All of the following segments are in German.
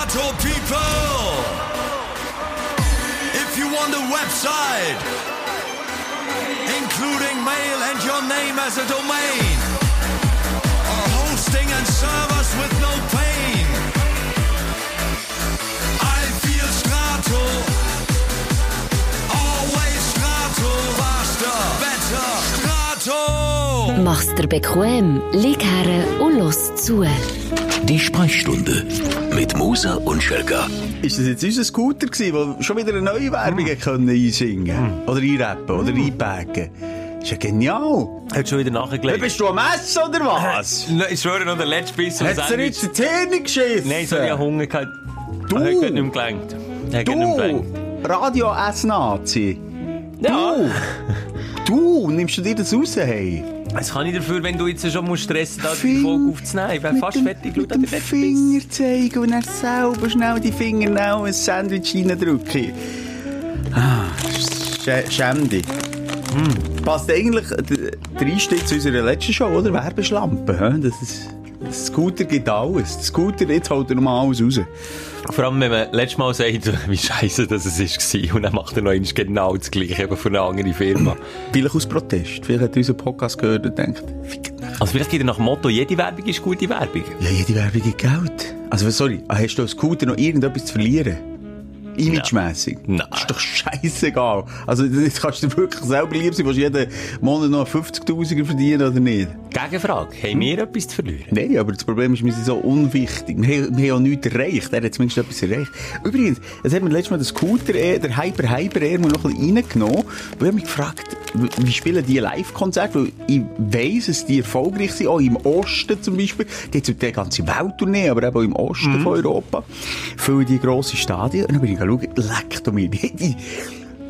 Strato people. If you want a website, including mail and your name as a domain, or hosting and servers with no pain, I feel Strato. Always Strato. Faster, better, Strato. Mach's dir bequem, lieg her und los zu. Die Sprechstunde mit Musa und Schelga. Ist das jetzt unser Scooter gewesen, der schon wieder eine neue Werbung Hm. können einsingen Oder einrappen oder einpacken? Ist ja genial. Hat schon wieder Hey, nachgelegt. bist du am Essen oder was? Ich schwöre noch, der letzte Biss Hat's dir jetzt die Zähne geschissen? Nein, so ich Hunger gehabt. Du! Er hat nicht mehr gelangt. Er hat Du! gelangt. Radio-S-Nazi! Ja. Du! Du! Nimmst du dir das raus, hey? Was kann ich dafür, wenn du jetzt schon musst stressen musst, die Folge aufzunehmen? Ich wäre Mit fast dem- fertig. Mit an dem den. Finger zeigen und dann selber schnell die Finger ein Sandwich reindrücken. Ah, sch- schäm dich. Hm. Passt eigentlich der Einstieg zu unserer letzten Show, oder? Werbeschlampe. Das ist, das Scooter gibt alles. Der Scooter, jetzt holt er nochmal alles raus. Vor allem, wenn man letztes Mal sagt, wie scheiße das es war. Und dann macht er noch einmal genau das Gleiche, eben für eine andere Firma. Vielleicht aus Protest. Vielleicht hat er unseren Podcast gehört und denkt, fick. Also vielleicht geht er nach dem Motto, jede Werbung ist gute Werbung. Ja, jede Werbung gibt Geld. Also, sorry, hast du als Scooter noch irgendetwas zu verlieren? Imagemässig? Nein. Ist doch scheißegal. Also, jetzt kannst du wirklich selber lieb sein, willst du jeden Monat noch 50.000 verdienen oder nicht? Gegenfrage, haben wir etwas zu verlieren? Nein, aber das Problem ist, wir sind so unwichtig. Wir haben, wir haben auch nichts erreicht. Er hat zumindest etwas erreicht. Übrigens, es hat mir letztes Mal der Scooter, äh, der Hyper Hyper Air, noch ein bisschen reingenommen. Und ich habe mich gefragt, wie spielen die Live-Konzerte? Weil ich weiss, dass die erfolgreich sind, auch im Osten zum Beispiel. Die haben die ganze Welttournee, aber eben auch im Osten von Europa. Füllen die grosse Stadien. Und dann bin ich schauen, leck doch mir. Die, die,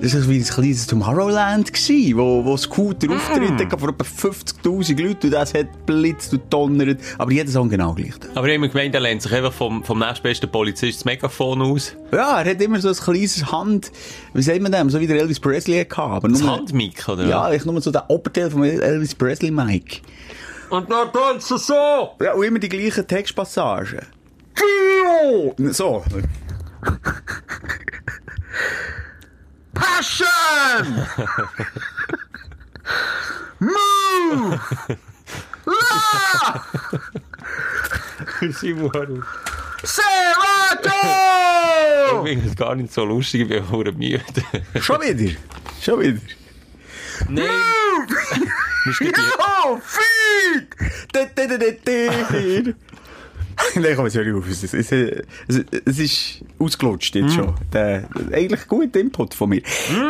das war wie ein kleines Tomorrowland, gewesen, wo, wo Scooter auftritt, mm. vor etwa 50.000 Leuten und das hat blitzt und donnert. Aber jeder Song genau gleich. Aber ich habe gemeint, er lehnt sich einfach vom, vom nächstbesten Polizist das Megafon aus. Ja, er hat immer so ein kleines Hand, wie sagt man dem, so wie der Elvis Presley hatte. Aber Das Handmic, oder? Ja, ich nur so den Oberteil vom Elvis Presley Mike. Und dann tanzt er so! Ja, und immer die gleichen Textpassagen. So. Passion! Move! Auf. Serato! Ich finde es gar nicht so lustig, ich bin auch müde. Schon wieder? Schon wieder? Nein! Die- Ja, Feed! Nein, komm, jetzt hör ich auf. Es, es, es, es, es ist ausgelutscht jetzt schon. Der, eigentlich guter Input von mir.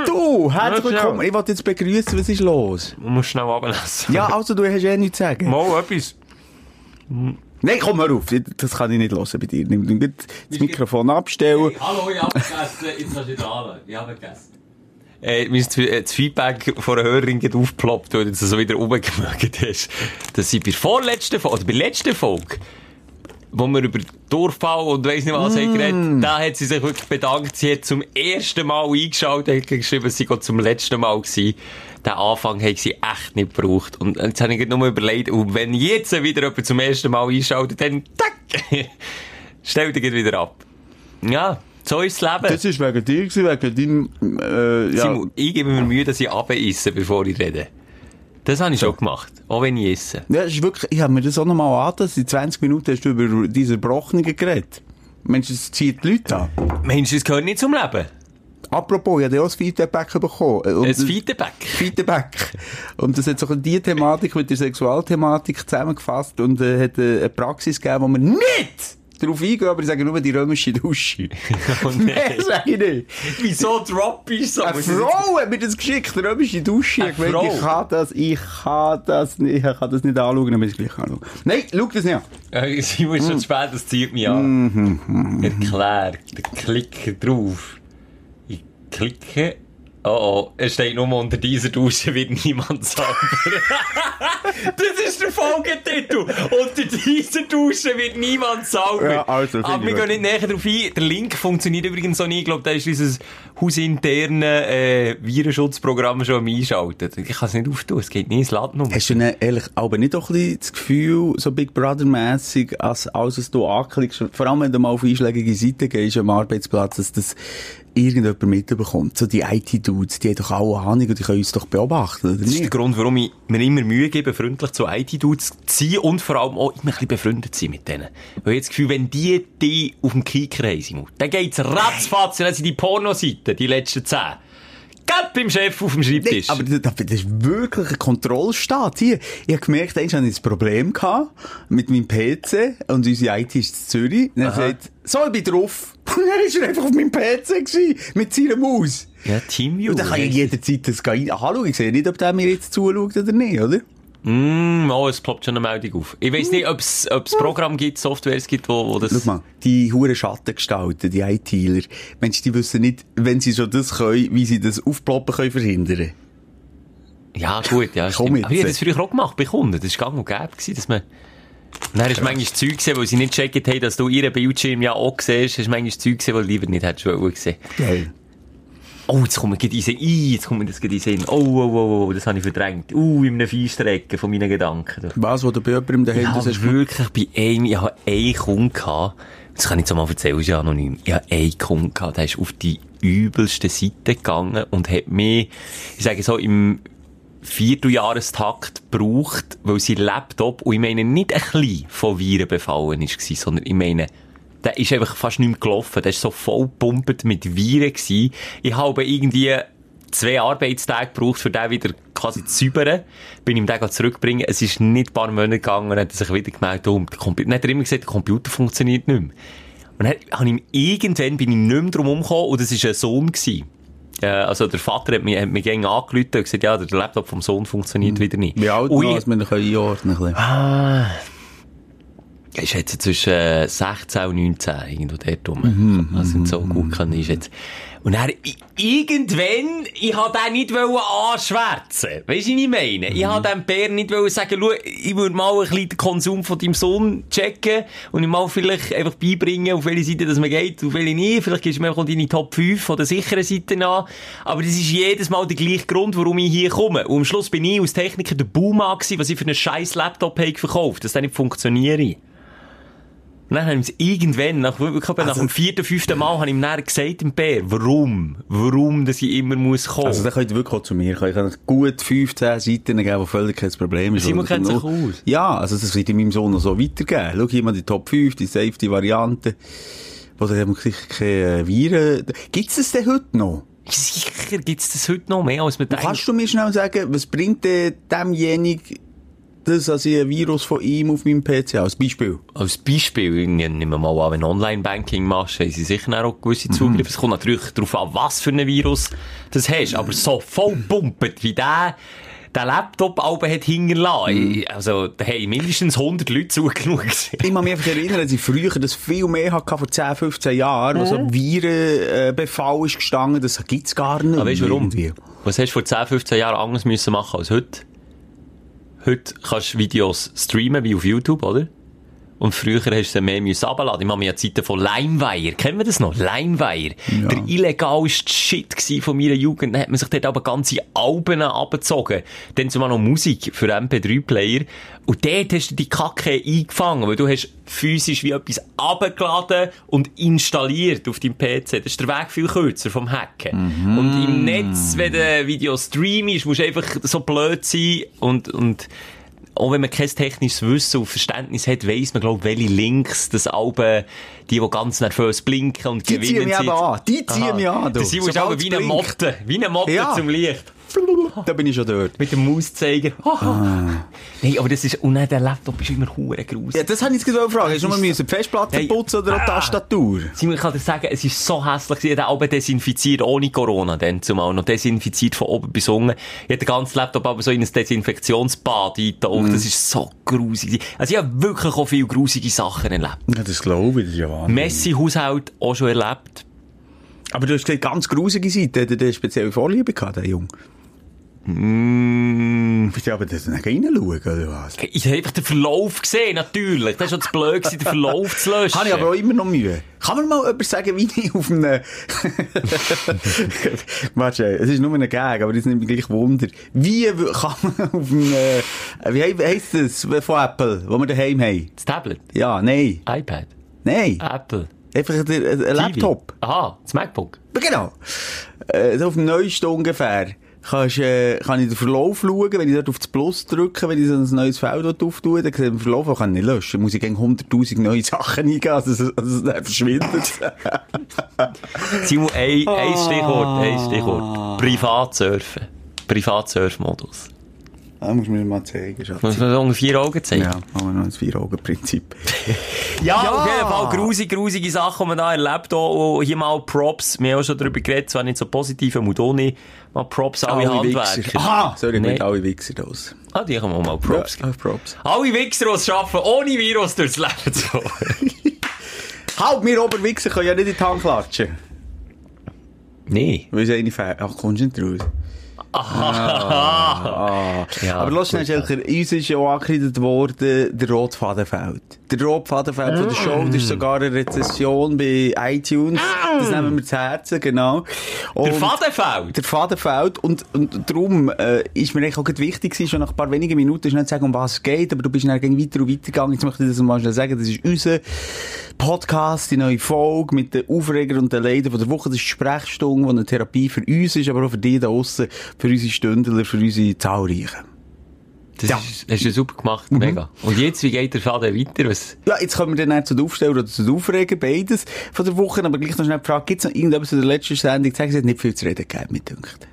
Du, herzlich willkommen. Ich wollte jetzt begrüßen, was ist los? Man muss schnell ablassen. Ja, also du hast ja nichts zu sagen. Mal etwas. Nein, komm, hör auf. Das kann ich nicht hören bei dir. Nimm nimm das Mikrofon abstellen. Hallo, ich habe gegessen. Jetzt kannst du wieder an. Ich habe gegessen. Äh, ist das das Feedback von einer Hörerin gerade aufgeploppt, weil du das so wieder rumgemögt hast. Dass sie bei der vorletzten Folge, oder bei der letzten Folge, wo wir über Durchfall und weiss nicht was haben geredet, da hat sie sich wirklich bedankt. Sie hat zum ersten Mal eingeschaltet, hat geschrieben, sie geht zum letzten Mal gewesen. Den Anfang hat sie echt nicht gebraucht. Und jetzt habe ich nur überlegt, und wenn jetzt wieder jemand zum ersten Mal einschaltet, dann, tack, stell dich wieder ab. Ja, so ist das Leben. Das ist wegen dir wegen deinem, äh, ja. Simon, ich gebe mir Mühe, dass ich abeisse, bevor ich rede. Das habe ich schon gemacht. Auch wenn ich esse. Ja, ist wirklich, ich habe mir das auch nochmal angetan. In 20 Minuten hast du über diese Brochungen geredet. Mensch, es zieht die Leute an. Mensch, das gehört nicht zum Leben. Apropos, ich habe ja auch ein Feedback bekommen. Äh, und Ein das- Feedback. Feedback. Und das hat so die Thematik mit der Sexualthematik zusammengefasst und äh, hat äh, eine Praxis gegeben, wo man nicht darauf eingehen, aber ich sage nur die römische Dusche. Oh Mehr sage ich nicht. Wieso drop ich so? Eine Frau hat mir das geschickt, römische Dusche. Ich meine, ich kann das, ich kann das nicht, ich kann das nicht anschauen, aber ich gleich anschauen. Nein, schau das nicht an. Äh, Simon ist schon zu spät, das zieht mich an. Erklär, der Klicker drauf. Ich klicke Oh oh, es steht nur unter dieser Dusche wird niemand sauber. das ist der Folgetitel. Unter dieser Dusche wird niemand sauber. Ja, also, Aber ich wir gehen nicht näher darauf ein. Der Link funktioniert übrigens so nicht. Ich glaube, da ist dieses hausinterne äh, Virenschutzprogramm schon am Einschalten. Ich kann es nicht auftun. Es geht nicht ins Laden um. Hast du denn ehrlich, aber nicht auch ein bisschen das Gefühl, so Big Brother-mässig, als alles, was du anklickst, vor allem wenn du mal auf einschlägige Seiten gehst am Arbeitsplatz, dass das irgendjemand mitbekommt? So die IT-Dudes, die haben doch alle Ahnung und die können uns doch beobachten, oder Das ist der? Grund, warum ich mir immer Mühe gebe, freundlich zu IT-Dudes zu sein und vor allem auch immer ein bisschen befreundet zu sein mit denen. Weil ich das Gefühl, wenn die die auf dem Kicker haben, Simon, dann geht's ratzfatz, dann sind die Pornoseiten, die letzten zehn. Geht beim Chef auf dem Nee, Schreibtisch. aber das, das ist wirklich ein Kontrollstaat hier. Ich habe gemerkt, eigentlich hatte ich ein Problem gehabt mit meinem PC und unsere IT ist in Zürich. Und er sagt, so, ich bin drauf. Und er ist er einfach auf meinem PC gewesen, mit seiner Maus. ja, Teamview. Und dann kann ich jederzeit das gehen. Hallo, ich sehe nicht, ob der mir jetzt zuschaut oder nicht, oder? Mm, oh, es ploppt schon eine Meldung auf. Ich weiss nicht, ob es Programm gibt, Softwares gibt, wo, wo das... Schau mal, die hure Schattengestalten, die ITler, Mensch, die wissen nicht, wenn sie schon das können, wie sie das Aufploppen können verhindern. Ja, gut, ja, Komm stimmt. jetzt. Aber ich habe das früher auch gemacht bei Kunden. Das war gang und gäbe, dass man... Und dann ist manchmal Zeug gesehen, weil sie nicht gecheckt haben, dass du ihren Bildschirm ja auch siehst. Hast manchmal Zeug gesehen, weil du lieber nicht hättest gesehen. Geil. Oh, jetzt kommt mir in Sinn. Jetzt kommt mir das in Sinn. Oh, oh, oh, oh, das habe ich verdrängt. Uh, in einem Feinstrecken von meinen Gedanken. du. Was, wo du bei jemandem daheim Ich das habe hast wirklich bei einem, ich habe einen Kunden gehabt, das kann ich jetzt mal erzählen, ist ja anonym. Ich habe einen Kunden gehabt, der ist auf die übelste Seite gegangen und hat mich, ich sage so, im Vierteljahrestakt gebraucht, weil sein Laptop, und ich meine nicht ein bisschen von Viren befallen gewesen, sondern ich meine, der ist einfach fast nicht mehr gelaufen. Der ist so voll gepumpt mit Viren gewesen. Ich habe irgendwie zwei Arbeitstage gebraucht, für den wieder quasi zu säubern. Bin ihm den zurückbringen. Es ist nicht ein paar Monate gegangen und hat sich wieder gemeldet, oh, der Computer, dann hat er immer gesagt, der Computer funktioniert nicht mehr. Und dann habe ich ihm, irgendwann bin ich nicht mehr drum umgekommen und das war ein Sohn gewesen. Äh, also der Vater hat mich, hat mich gegen angerufen und gesagt, ja, der Laptop vom Sohn funktioniert wieder nicht. Wie alt ich- als wir können einordnen können? Er ist jetzt zwischen äh, 16 und 19 irgendwo dort rum. also sind so gut kann ist jetzt. Und er, irgendwann, ich wollte den nicht anschwärzen. Weisst du, was ich meine? Ich wollte dem Bär nicht sagen, schau, ich würde mal ein bisschen den Konsum von deinem Sohn checken und ihm mal vielleicht einfach beibringen, auf welche Seite das man geht, auf welche nicht. Vielleicht gibst du mir einfach deine Top 5 von den sicheren Seiten an. Aber das ist jedes Mal der gleiche Grund, warum ich hier komme. Und am Schluss bin ich als Techniker der Boomer gewesen, was ich für einen scheiß Laptop habe verkauft, dass der nicht funktioniert. Und dann haben sie irgendwann, nach, etwa nach Also- dem vierten, fünften Mal, habe ich ihm dann gesagt, dem Bär, warum? Warum, dass ich immer muss kommen? Also, dann könnt ihr wirklich auch zu mir kommen. Ich kann gut 15 Seiten geben, die völlig kein Problem ist. Simon kennt sich aus. Ja, also das wird in meinem Sohn noch so weitergeben. Schau hier mal die Top 5, die Safety-Variante. Wo da haben wir keine Viren. Gibt's das denn heute noch? Sicher gibt's das heute noch mehr, als man denkt. Kannst du mir schnell sagen, was bringt denn demjenigen das, dass ich ein Virus von ihm auf meinem PC? Als Beispiel. Als Beispiel, ich nehme mal an, wenn du Online-Banking machst, haben sie sicher auch gewisse Zugriffe. Es kommt natürlich darauf an, was für ein Virus das hast. Aber so voll pumpet, wie der, der Laptop oben hat hinterlassen. Also, da haben mindestens 100 Leute zugeschaut. Ich kann mich einfach erinnern, dass ich früher das viel mehr hatte, vor 10, 15 Jahren, wo so ein Virenbefall ist gestanden, das gibt's gar nicht. Aber weißt du warum? irgendwie. Was hast du vor 10, 15 Jahren anders müssen machen als heute? Heute kannst du Videos streamen, wie auf YouTube, oder? Und früher hast du mehr müssen runterladen. Ich mache mich an Zeiten von LimeWire. Kennen wir das noch? LimeWire. Der illegalste Shit von meiner Jugend. Dann hat man sich dort aber ganze Alben abgezogen. Dann zumal noch Musik für MP3-Player. Und dort hast du die Kacke eingefangen, weil du hast physisch wie etwas abgeladen und installiert auf deinem PC. Das ist der Weg viel kürzer vom Hacken. Und im Netz, wenn du Video streamst, musst du einfach so blöd sein und, und auch wenn man kein technisches Wissen und Verständnis hat, weiss man, glaub, welche Links das Alben, die, die ganz nervös blinken und Die gewinnen ziehen mich sind. eben an. Die ziehen Aha. mich an, du. Das sind Sobald aber wie eine. Motte. Wie eine Motte Ja. zum Licht. Da bin ich schon dort. Mit dem Mauszeiger. Ah. Nein, aber das ist, und dann der Laptop ist immer hure gruselig. Ja, das habe ich jetzt gerade fragen. Hast du ist müssen die Festplatte Hey. putzen oder auch die Ah. Tastatur? Simon, ich kann dir sagen, es ist so hässlich. Ich habe auch desinfiziert ohne Corona, dann zumal noch desinfiziert von oben bis unten. Ich habe den ganzen Laptop aber so in ein Desinfektionsbad eingetaucht. Mhm. Das ist so grusig. Also ich habe wirklich auch viele grusige Sachen erlebt. Ja, das glaube ich, ja. Messi-Haushalt auch schon erlebt. Aber du hast gesagt, ganz grusige Seite, der, der spezielle Vorliebe gehabt, der Junge. Mm. Bist du aber das nicht reinschauen, oder was? Ich habe einfach den Verlauf gesehen, natürlich. Das ist schon zu blöd den Verlauf zu löschen. Habe ich aber auch immer noch Mühe. Kann man mal jemand sagen, wie ich auf einem... Warte, es ist nur eine Gag, aber das nimmt mich gleich Wunder. Wie kann man auf einem... äh, Wie he- heisst das von Apple, wo wir daheim haben? Das Tablet, Ja, nein. iPad, Nein. Apple, Einfach ein, ein TV. Laptop. Aha, das MacBook. Genau. Äh, so auf dem neuesten ungefähr. Kannst, äh, kann ich den Verlauf schauen, wenn ich dort auf das Plus drücke, wenn ich so ein neues Feld dort auftue, dann sehe ich den Verlauf, den kann ich nicht löschen. Muss ich gegen 100.000 neue Sachen eingeben, also, es- also es dann verschwindet. Simon, ein, ein Stichwort, ein Stichwort. Privatsurfen. Privatsurfmodus. Das muss mir mal zeigen, Schatz. Muss man so unter vier Augen zeigen? Ja, machen wir noch ein Vier-Augen-Prinzip. Ja, auf jeden Fall grusig, grusige Sachen, die man da erlebt. Auch und hier mal Props. Wir haben auch schon darüber geredet, zwar nicht so positiv, und auch nicht. Mal Props alle Handwerker. Wichser. Aha! Sorry, ich Nee. nee. alle Wichser aus. Ah, die haben wir mal Props Ja, Props. Alle Wichser, die es schaffen, ohne Virus durchs Leben zu kommen. Halt, wir Oberwichser können ja nicht in die Hand klatschen. nee. Weil es eine fehlt. Ach, kommst du nicht raus? Ah. Ja, Aber lass gut. schnell, uns ist ja auch angekreidet worden, der Rotfadenfeld. Der Rotfadenfeld von der Show, das ist sogar eine Rezession bei iTunes. Das nehmen wir zu Herzen, genau. Der Fadenfeld. der Fadenfeld und, und darum äh, ist mir eigentlich auch wichtig gewesen, schon nach ein paar wenigen Minuten schnell zu sagen, um was es geht, aber du bist dann gegen weiter und weiter gegangen. Jetzt möchte ich das mal schnell sagen, das ist unser Podcast, die neue Folge mit den Aufreger und den Leiden von der Woche. Das ist die Sprechstunde, die eine Therapie für uns ist, aber auch für die da draussen, für unsere Stündler, für unsere Zahlreichen. Das Ja. ist, hast du super gemacht, mega. Und jetzt, wie geht der Faden weiter? Was? Ja, jetzt kommen wir dann auch zu den Aufsteller oder zu den Aufreger, beides von der Woche, aber gleich noch schnell die Frage, gibt es noch irgendetwas in der letzten Sendung, sagen Sie, hat nicht viel zu reden gegeben, mit dünkt.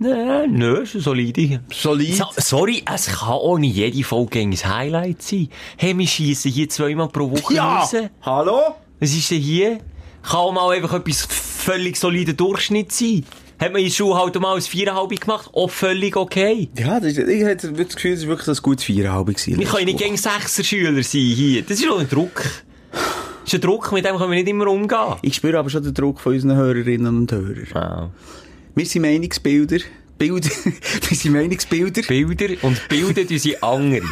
Nein, nö, ist solide. Solid. So, sorry, es kann auch nicht jede Folge ein Highlight sein. Hey, wir schiessen hier zweimal pro Woche Ja! raus. Hallo? Was ist denn hier? Kann auch mal einfach etwas völlig solider Durchschnitt sein. Hat man in der Schule halt mal ein Viererhalb gemacht? Auch völlig okay. Ja, das ich hatte das Gefühl, es war wirklich ein gutes Viererhalb gewesen. Wir können nicht gegen Sechser-Schüler sein hier. Das ist doch ein Druck. Das ist ein Druck, mit dem können wir nicht immer umgehen. Ich spüre aber schon den Druck von unseren Hörerinnen und Hörern. Wow. Wir sind Meinungsbilder. Bilder. wir sind Meinungsbilder. Bilder und Bilder, die sind andere.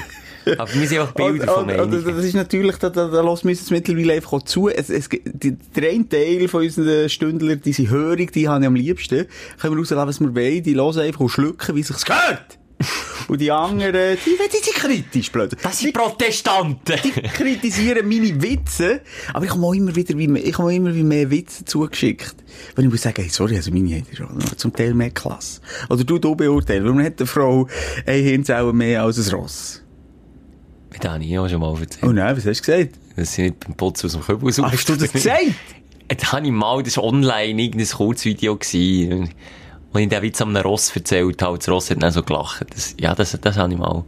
Aber wir sind einfach Bilder von und, das ist natürlich, da, da, da lassen wir uns mittlerweile einfach auch zu. Es, es, die, der eine Teil von unseren Stündlern, die sind hörig, die haben ich am liebsten. Können wir rauslassen, was wir wollen. Die hören einfach und schlucken, wie sich's gehört. und die anderen, die, die sind kritisch, blöd. Das sind Protestanten. die kritisieren meine Witze, aber ich habe auch immer wieder wie mehr, ich habe auch immer wie mehr Witze zugeschickt. Wenn ich muss sagen, hey, sorry, also meine hat schon zum Teil mehr Klasse. Oder du, du beurteilen, warum hat eine Frau ein Hirnzellen mehr als ein Ross? Das habe ich auch schon mal erzählt. Oh nein, was hast du gesagt? Das sind nicht beim Putzen aus dem Kübel Ah, hast du das gesagt? Das habe ich mal, das war online irgendein Kurzvideo gewesen. Und ich den Witz einem Ross erzählt habe, das Ross hat dann so gelacht. Das, ja, das, das habe ich mal.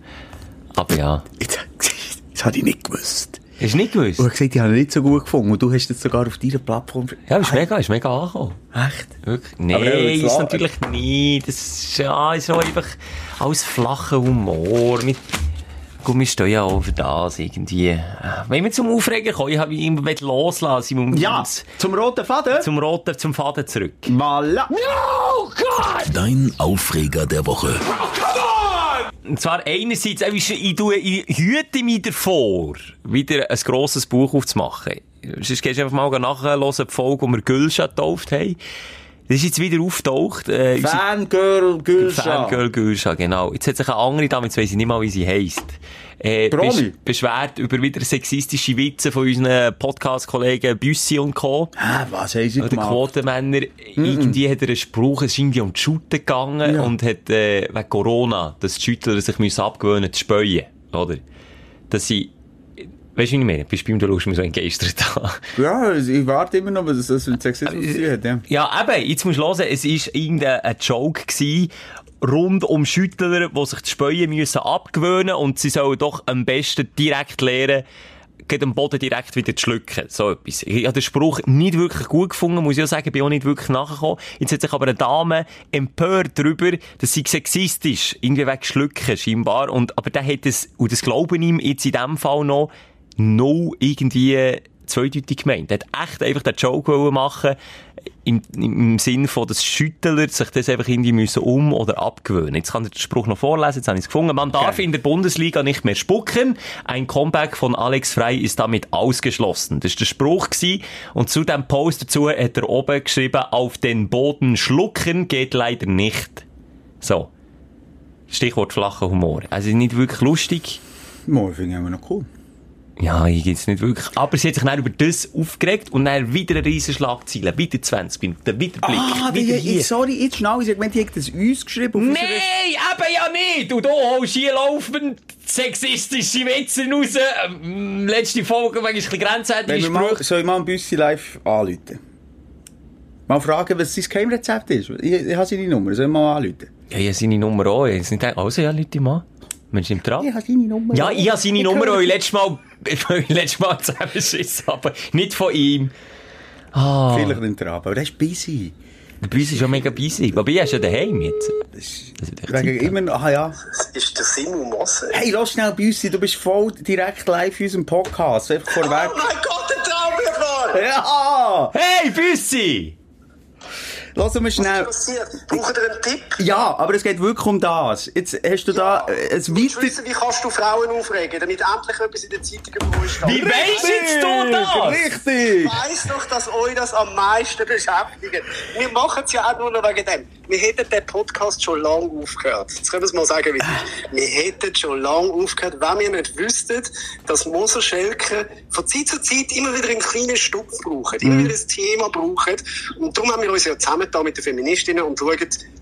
Aber ja. Das habe ich nicht gewusst. Hast du nicht gewusst? Du hast gesagt, ich habe ihn nicht so gut gefunden. Und du hast es sogar auf deiner Plattform... Ja, ist mega, ist mega angekommen. Echt? Wirklich? Nein, ist natürlich nicht. Das ist, ja, ist einfach alles flacher Humor. Mit, gut, wir stehen ja auch für das irgendwie. Äh, Wenn wir zum Aufregen kommen, ich habe ihn immer loslassen. um Ja, uns zum roten Faden? Zum roten, zum Faden zurück. Voilà. Dein Aufreger der Woche. Und zwar einerseits, äh, ich, ich, tue- ich hüte mich davor, wieder ein grosses Buch aufzumachen. Sonst gehst du einfach mal nachhören, die Folge, die wir Gülscha getauft haben. Das ist jetzt wieder auftaucht. Äh, Fangirl Gülscha. Fangirl Gülscha, genau. Jetzt hat sich eine andere Dame, jetzt weiss ich nicht mal, wie sie heisst. Äh, besch- beschwert über wieder sexistische Witze von unseren Podcast-Kollegen Büssi und Co. Ah, was haben sie Oder gemacht? Quotenmänner. Irgendwie hat er einen Spruch, es ist irgendwie um die Shooten gegangen Ja. und hat, äh, wegen Corona, dass die Schüttler sich müssen abgewöhnen zu speuen. Oder? Dass sie, weißt du, wie ich meine? Bist du beim, du schaust mir so entgeistert an. Ja, ich warte immer noch, was das mit Sexismus zu tun hat. Ja. Ja, eben, jetzt musst du hören, es war irgendein ein Joke gewesen, rund um Schüttler, die sich das Speuen müssen abgewöhnen und sie sollen doch am besten direkt lernen, geht am Boden direkt wieder zu schlucken. So etwas. Ich habe den Spruch nicht wirklich gut gefunden, muss ich auch sagen, bin auch nicht wirklich nachgekommen. Jetzt hat sich aber eine Dame empört darüber, dass sie sexistisch, irgendwie wegen Schlucken scheinbar, und, aber der hat es, und das glauben ihm jetzt in dem Fall noch, no irgendwie zweideutig gemeint. Er hat echt einfach den Joke machen im, im Sinn von, dass Schüttler sich das einfach irgendwie müssen um- oder abgewöhnen. Jetzt kann ich den Spruch noch vorlesen, jetzt habe ich es gefunden. Man darf in der Bundesliga nicht mehr spucken. Ein Comeback von Alex Frey ist damit ausgeschlossen. Das war der Spruch gewesen. Und zu dem Post dazu hat er oben geschrieben, auf den Boden schlucken geht leider nicht. So. Stichwort flacher Humor. Also nicht wirklich lustig. Mo, finde ich immer noch cool. Ja, ich geht's nicht wirklich. Aber sie hat sich dann über das aufgeregt und dann wieder eine riesen Schlagzeile. Wieder 20 Minuten, wieder Blick. Ah, wieder die, hier. sorry, jetzt schnell, ich meinte, die hat das uns geschrieben. auf Nein, eben ja nicht! Du, du holst hier laufend sexistische Witze raus. Ähm, letzte Folge, wegen ein bisschen grenzwertige Sprüche. soll ich mal ein Büssi live anrufen? Mal fragen, was sein Geheimrezept ist. Ich, ich habe seine Nummer, soll ich mal anrufen? Ja, ich habe seine Nummer auch. Ich habe nicht gedacht, also ja, Leute mal. Mensch, nimmt dran. Ich habe seine Nummer. Ja, ich habe seine Nummer, höre- weil ich letztes Mal, ich letztes Mal zusammenschissen aber nicht von ihm. Ah, Vielleicht nimmt er ab, aber der ist busy. der Büs ist schon mega busy. Wobei, er ist ja daheim jetzt. Das ist, wegen immer noch, ah ja. Das ist der Simon Mosse. Hey, lass schnell Büssi, du bist voll direkt live in unserem Podcast. Einfach Oh vorweg. mein Gott, der Traum Ja! Hey, Büssi! Lass mal Was schnell. passiert? Braucht ihr einen Tipp? Ja, aber es geht wirklich um das. Jetzt hast du da äh, ein Ich weiter... wissen, wie kannst du Frauen aufregen, damit endlich etwas in der Zeitung steht. Wie weisst jetzt du das? Richtig! Ich weiss doch, dass euch das am meisten beschäftigt. Wir machen es ja auch nur noch wegen dem. Wir hätten den Podcast schon lange aufgehört. Jetzt können wir es mal sagen, wie es ist. Wir hätten schon lange aufgehört, wenn wir nicht wüssten, dass Moser Schelke von Zeit zu Zeit immer wieder einen kleinen Stupf brauchen, immer wieder ein Thema brauchen. Und darum haben wir uns ja zusammengetan mit den Feministinnen und schauen,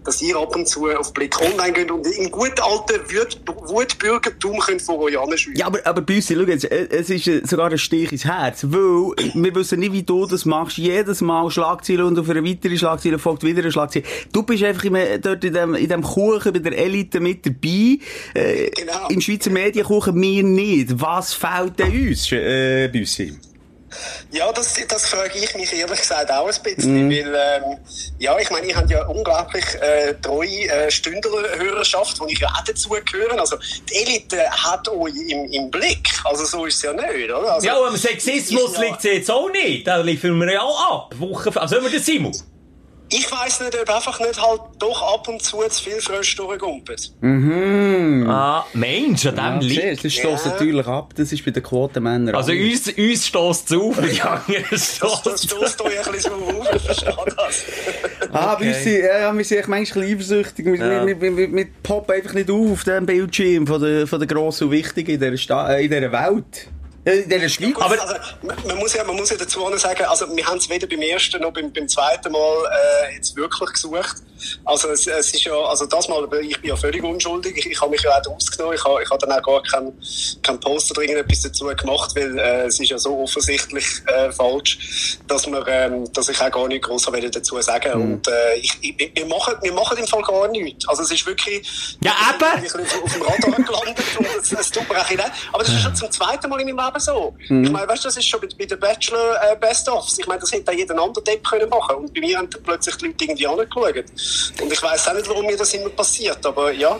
dass ihr ab und zu auf Blick online geht und im guten alten Wut- Wutbürgertum könnt vor euch anschiessen. Ja, aber, aber Büssi, schau jetzt, äh, es ist äh, sogar ein Stich ins Herz, weil wir wissen nicht, wie du das machst. Jedes Mal Schlagzeile und auf eine weitere Schlagzeile folgt wieder eine Schlagzeile. Du bist einfach immer dort in dem, in dem Kuchen bei der Elite mit dabei. Äh, Genau. Im Schweizer Medienkuchen wir nicht. Was fehlt denn uns, äh, Büssi? Ja, das, das frage ich mich ehrlich gesagt auch ein bisschen, weil, ähm, ja, ich meine, ich habe ja unglaublich äh, treue äh, Stündlerhörerschaft, wo ich ja auch dazugehöre. Also, die Elite hat euch im, im Blick. Also, so ist es ja nicht, oder? Also, Ja, und am Sexismus Ja. liegt es jetzt auch nicht. Da liefern wir ja auch ab. Woche, also wir den Simon? Ich weiss nicht, ob einfach nicht halt doch ab und zu zu viel Frösche durchgumpelt. Ah, Mensch, an dem Ja, liegt. siehst, das stößt Ja. natürlich ab. Das ist bei den Quotenmännern. Also uns, uns stösst es auf, die anderen Das, stößt das stößt euch ein bisschen auf, ich verstehe das. Ah, Okay. okay. ja, wir sind echt manchmal ein bisschen eifersüchtig. Wir, Ja. wir, wir, wir, wir poppen einfach nicht auf auf dem Bildschirm von der, von der grossen und Wichtigen in dieser, Sta äh, in dieser Welt. In dieser Schweiz. Aber also, man, muss ja, man muss ja dazu auch noch sagen, also wir haben es weder beim ersten noch beim, beim zweiten Mal äh, jetzt wirklich gesucht. Also es, es ist ja, also das Mal, ich bin ja völlig unschuldig. Ich, ich habe mich ja auch rausgenommen. Ich habe, ich habe dann auch gar keinen kein Post oder irgendetwas dazu gemacht, weil äh, es ist ja so offensichtlich äh, falsch, dass man, ähm, dass ich auch gar nicht groß dazu sagen. Und äh, ich, ich, wir machen, wir machen im Fall gar nichts. Also es ist wirklich. Ja, eben! Ich bin auf dem Radar gelandet und es, es tut mir auch. Aber das ist schon zum zweiten Mal in meinem Leben so. Ich meine, weißt du, das ist schon bei, bei den Bachelor äh, Best-ofs. Ich meine, das hätte auch jeder andere Depp können machen Und bei mir haben dann plötzlich die Leute irgendwie angeschaut. Und ich weiss auch nicht, warum mir das immer passiert. Aber ja,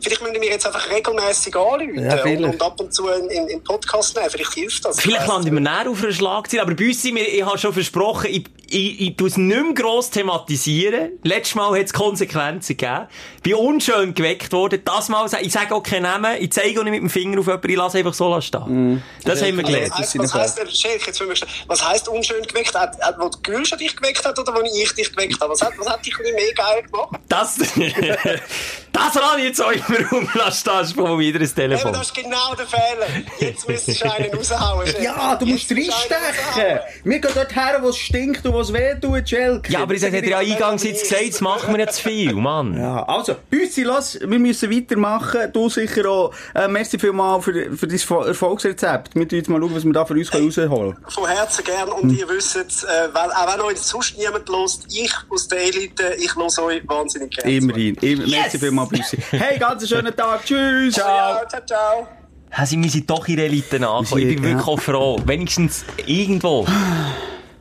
vielleicht müssen wir jetzt einfach regelmäßig anrufen Ja, und, und ab und zu in, in, in Podcast nehmen. Vielleicht hilft das. Vielleicht landen wir näher auf einer Schlagzeile, aber bei uns sind wir, ich habe schon versprochen, ich, ich, ich tue es nicht mehr gross thematisieren. Letztes Mal hat es Konsequenzen gegeben. Bin unschön geweckt worden. Das Mal, ich sage auch keinen Namen, ich zeige auch nicht mit dem Finger auf jemanden, ich lasse einfach so stehen. Das haben wir Was gelernt. heisst, in was heisst, ich- was heisst unschön geweckt? Hat, hat, wo die Gülscha dich geweckt hat oder wo ich dich geweckt habe? Was hat, was hat dich ein mehr geil gemacht? Das, das ich jetzt auch immer rumlassen, das ist von wieder das Eben, Telefon. das ist genau der Fehler. Jetzt müsstest du einen raushauen. Schelk. Ja, du musst Jetzt musst reinstechen. Wir gehen dort her, wo es stinkt und wo es weh tut, Schelke. Ja, aber ich sage, hat er ja eingangs jetzt gesagt, das machen wir ja zu viel, Mann. Ja, also, Büssi, lass, wir müssen weitermachen. Du sicher auch. Äh, merci vielmals für, für dein Fo- Erfolgsrezept. Wir tun jetzt mal schauen, was wir da für uns können rausholen können. Von Herzen gern und ihr wisst, äh, weil, auch wenn euch sonst niemand lost, ich aus der Elite, ich los euch wahnsinnig gerne. Immerhin. Immer, Merci vielmals, Büssi. Hey, ganz einen schönen Tag. Tschüss. zu. Ja, ciao, ciao. Ja, sie müssen doch in der Elite nachkommen. Ich bin Ja. wirklich auch froh. Wenigstens irgendwo.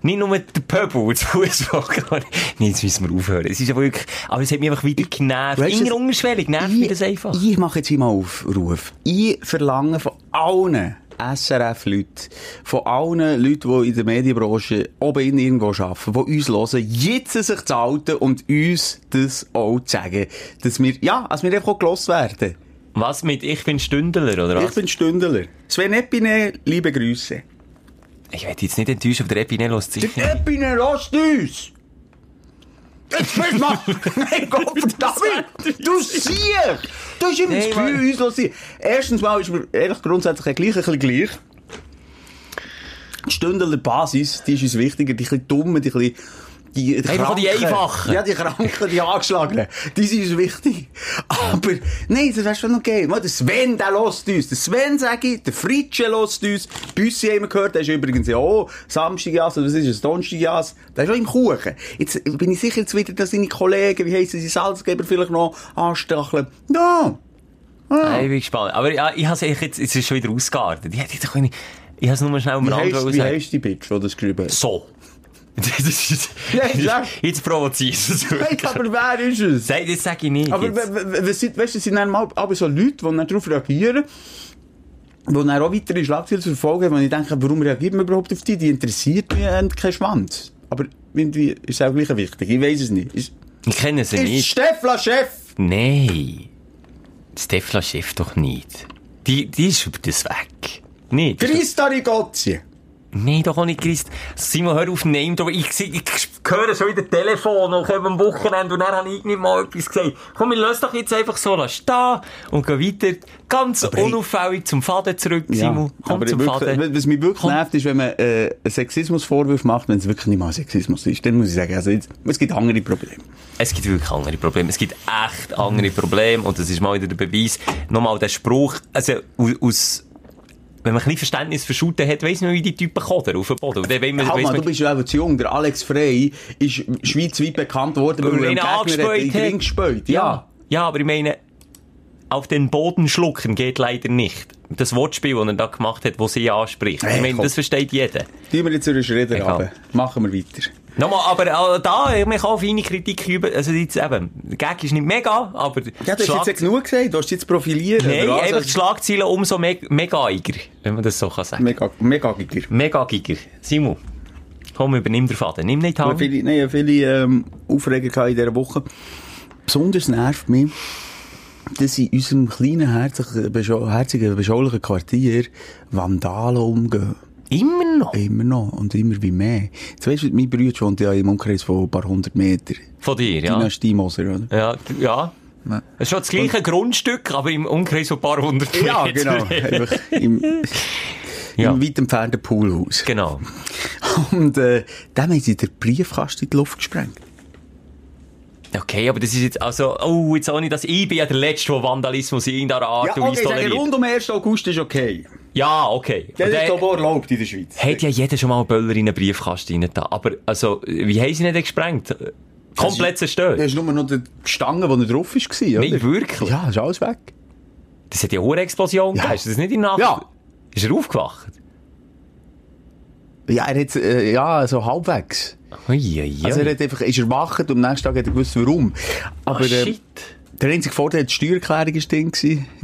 Nicht nur der Pöbel, das Fußball. Nein, jetzt müssen wir aufhören. Es ist ja wirklich, aber es hat mich einfach wieder genervt. Weißt Irgendeine Unterschwellig nervt mich das einfach. Ich mache jetzt mal Aufruf. Ich verlange von allen SRF-Leute, von allen Leuten, die in der Medienbranche oben in irgendwo arbeiten, die uns hören, jetzt sich zu halten und uns das auch zu sagen, dass wir, ja, als wir einfach gelost werden. Was mit Ich bin Stündler, oder was? Ich bin Stündler. Sven Epine, liebe Grüße. Ich werde jetzt nicht enttäuscht, aber der Epine los Der Epine lässt uns! Jetzt du mal! Nein, Gott, David! Du siehst! Du hast immer das Gefühl, uns los. Erstens mal ist mir ehrlich grundsätzlich gleich ein bisschen gleich. Die Stündler Basis, die ist uns wichtiger, die ein bisschen dummen, die ein bisschen die, Einfach die. Einfachen. Ja, die Kranken, die Angeschlagenen. Die sind wichtig. Aber, nein, das wäre schon noch. Mal, Der Sven, der lässt uns. Der Sven, sag ich, der Fritsche lässt uns. Büssi haben wir gehört, der ist übrigens ja auch Samstagjas, oder was ist es, Donnerstagjas. Der ist auch im Kuchen. Jetzt bin ich sicher jetzt wieder, dass seine Kollegen, wie heissen sie, Salzgeber vielleicht noch anstacheln. Ja. Ah. Ich bin gespannt. Aber ja, ich habe jetzt, jetzt ist schon wieder ausgeartet. Ich hätte jetzt ich habe es nur schnell Wie Rand wie heisst die Bitch, die das geschrieben hat? So. Das ist, Ja, sag. jetzt provozierst du es wirklich. aber wer ist es? Sag, das sage ich nicht. Aber weißt du, es sind dann mal, aber so Leute, die dann darauf reagieren, die dann auch weitere Schlagzeilen zu verfolgen und ich denke, warum reagiert man überhaupt auf die? Die interessiert mich äh, kein Schwanz. Aber irgendwie ist es auch gleich wichtig. Ich weiß es nicht. Ist, Ich kenne sie ist nicht. Stefla Chef? Nein. Stefla Chef doch nicht. Die, die ist über das weg. Nicht. Christa Rigozzi? Nein, doch auch nicht Christ. Simon, hör auf, Name drüber. Ich, seh- ich höre schon wieder Telefon und komme am Wochenende und dann habe ich nicht mal etwas gesagt. Komm, wir lassen doch jetzt einfach so stehen und gehen weiter. Ganz hey- unauffällig zum Faden zurück, Simon. Komm aber zum wirklich, Faden. was mich wirklich Komm. nervt, ist, wenn man äh, einen Sexismusvorwurf macht, wenn es wirklich nicht mal Sexismus ist. Dann muss ich sagen, also jetzt, es gibt andere Probleme. Es gibt wirklich andere Probleme. Es gibt echt andere Probleme. Und das ist mal wieder der Beweis. Nochmal der Spruch, also, au- aus, wenn man ein bisschen Verständnis für Shooten hat, weiss man, wie die Typen koden auf dem Boden. Und dann man, Halt man, du bist ja auch zu jung. Der Alex Frey ist schweizweit bekannt worden, weil Weil er einen Gegner hat den gespäut. Ja. Ja. Aber ich meine, auf den Boden schlucken geht leider nicht. Das Wortspiel, das er da gemacht hat, das sie anspricht. Hey, ich meine, komm. das versteht jeder. Tun wir jetzt Schritt Egal. runter. Machen wir weiter. Nochmal, aber äh, da, man kann feine Kritik üben. Also jetzt eben, der Gag ist nicht mega, aber... Ja, du hast jetzt genug gesagt. Du hast jetzt profilieren. Nein, einfach die Schlagzeilen umso me megaiger, wenn man das so kann sagen. Mega, mega giger. Megagiger. Simon, komm, übernimm den Faden. Nimm nicht Hand. viele, nein, viele ähm, Aufreger in dieser Woche. Besonders nervt mich, dass in unserem kleinen, herzigen, beschaulichen Quartier Vandalen umgehen. Immer noch? Immer noch und immer wie mehr. Jetzt weisst du, mein Bruder wohnt ja im Umkreis von ein paar hundert Meter. Von dir, ja? Dynastie Moser, oder? Ja, ja. Ja. Es ist schon das gleiche Grundstück, aber im Umkreis von ein paar hundert Ja, Meter. genau. Einfach im, Ja. im weit entfernten Poolhaus. Genau. Und äh, dann haben sie den Briefkasten in die Luft gesprengt. Okay, aber das ist jetzt, also, oh, jetzt auch nicht, dass ich bin ja der Letzte, der Vandalismus in irgendeiner Art Ja, und Weise okay, toleriert. rund um 1. August ist okay. Ja, okay. Das ist ich erlaubt in der Schweiz. Hat ja jeder schon mal einen Böller in einen Briefkasten rein da. Aber, also, wie haben sie ihn denn gesprengt? Komplett zerstört. Das ist nur noch die Stange, die drauf war, oder? Nein, wirklich? Ja, ist alles weg. Das hat ja eine Explosion Ja. gegeben. Ist das nicht in der Nacht? Ja. Ist er aufgewacht? Ja, er hat, äh, ja, so halbwegs. Ui, ui, ui. Also er hat einfach, ist erwacht und am nächsten Tag hat er gewusst, warum. Aber, Ah, äh, shit. Der einzige Vorteil, die Steuererklärung war drin.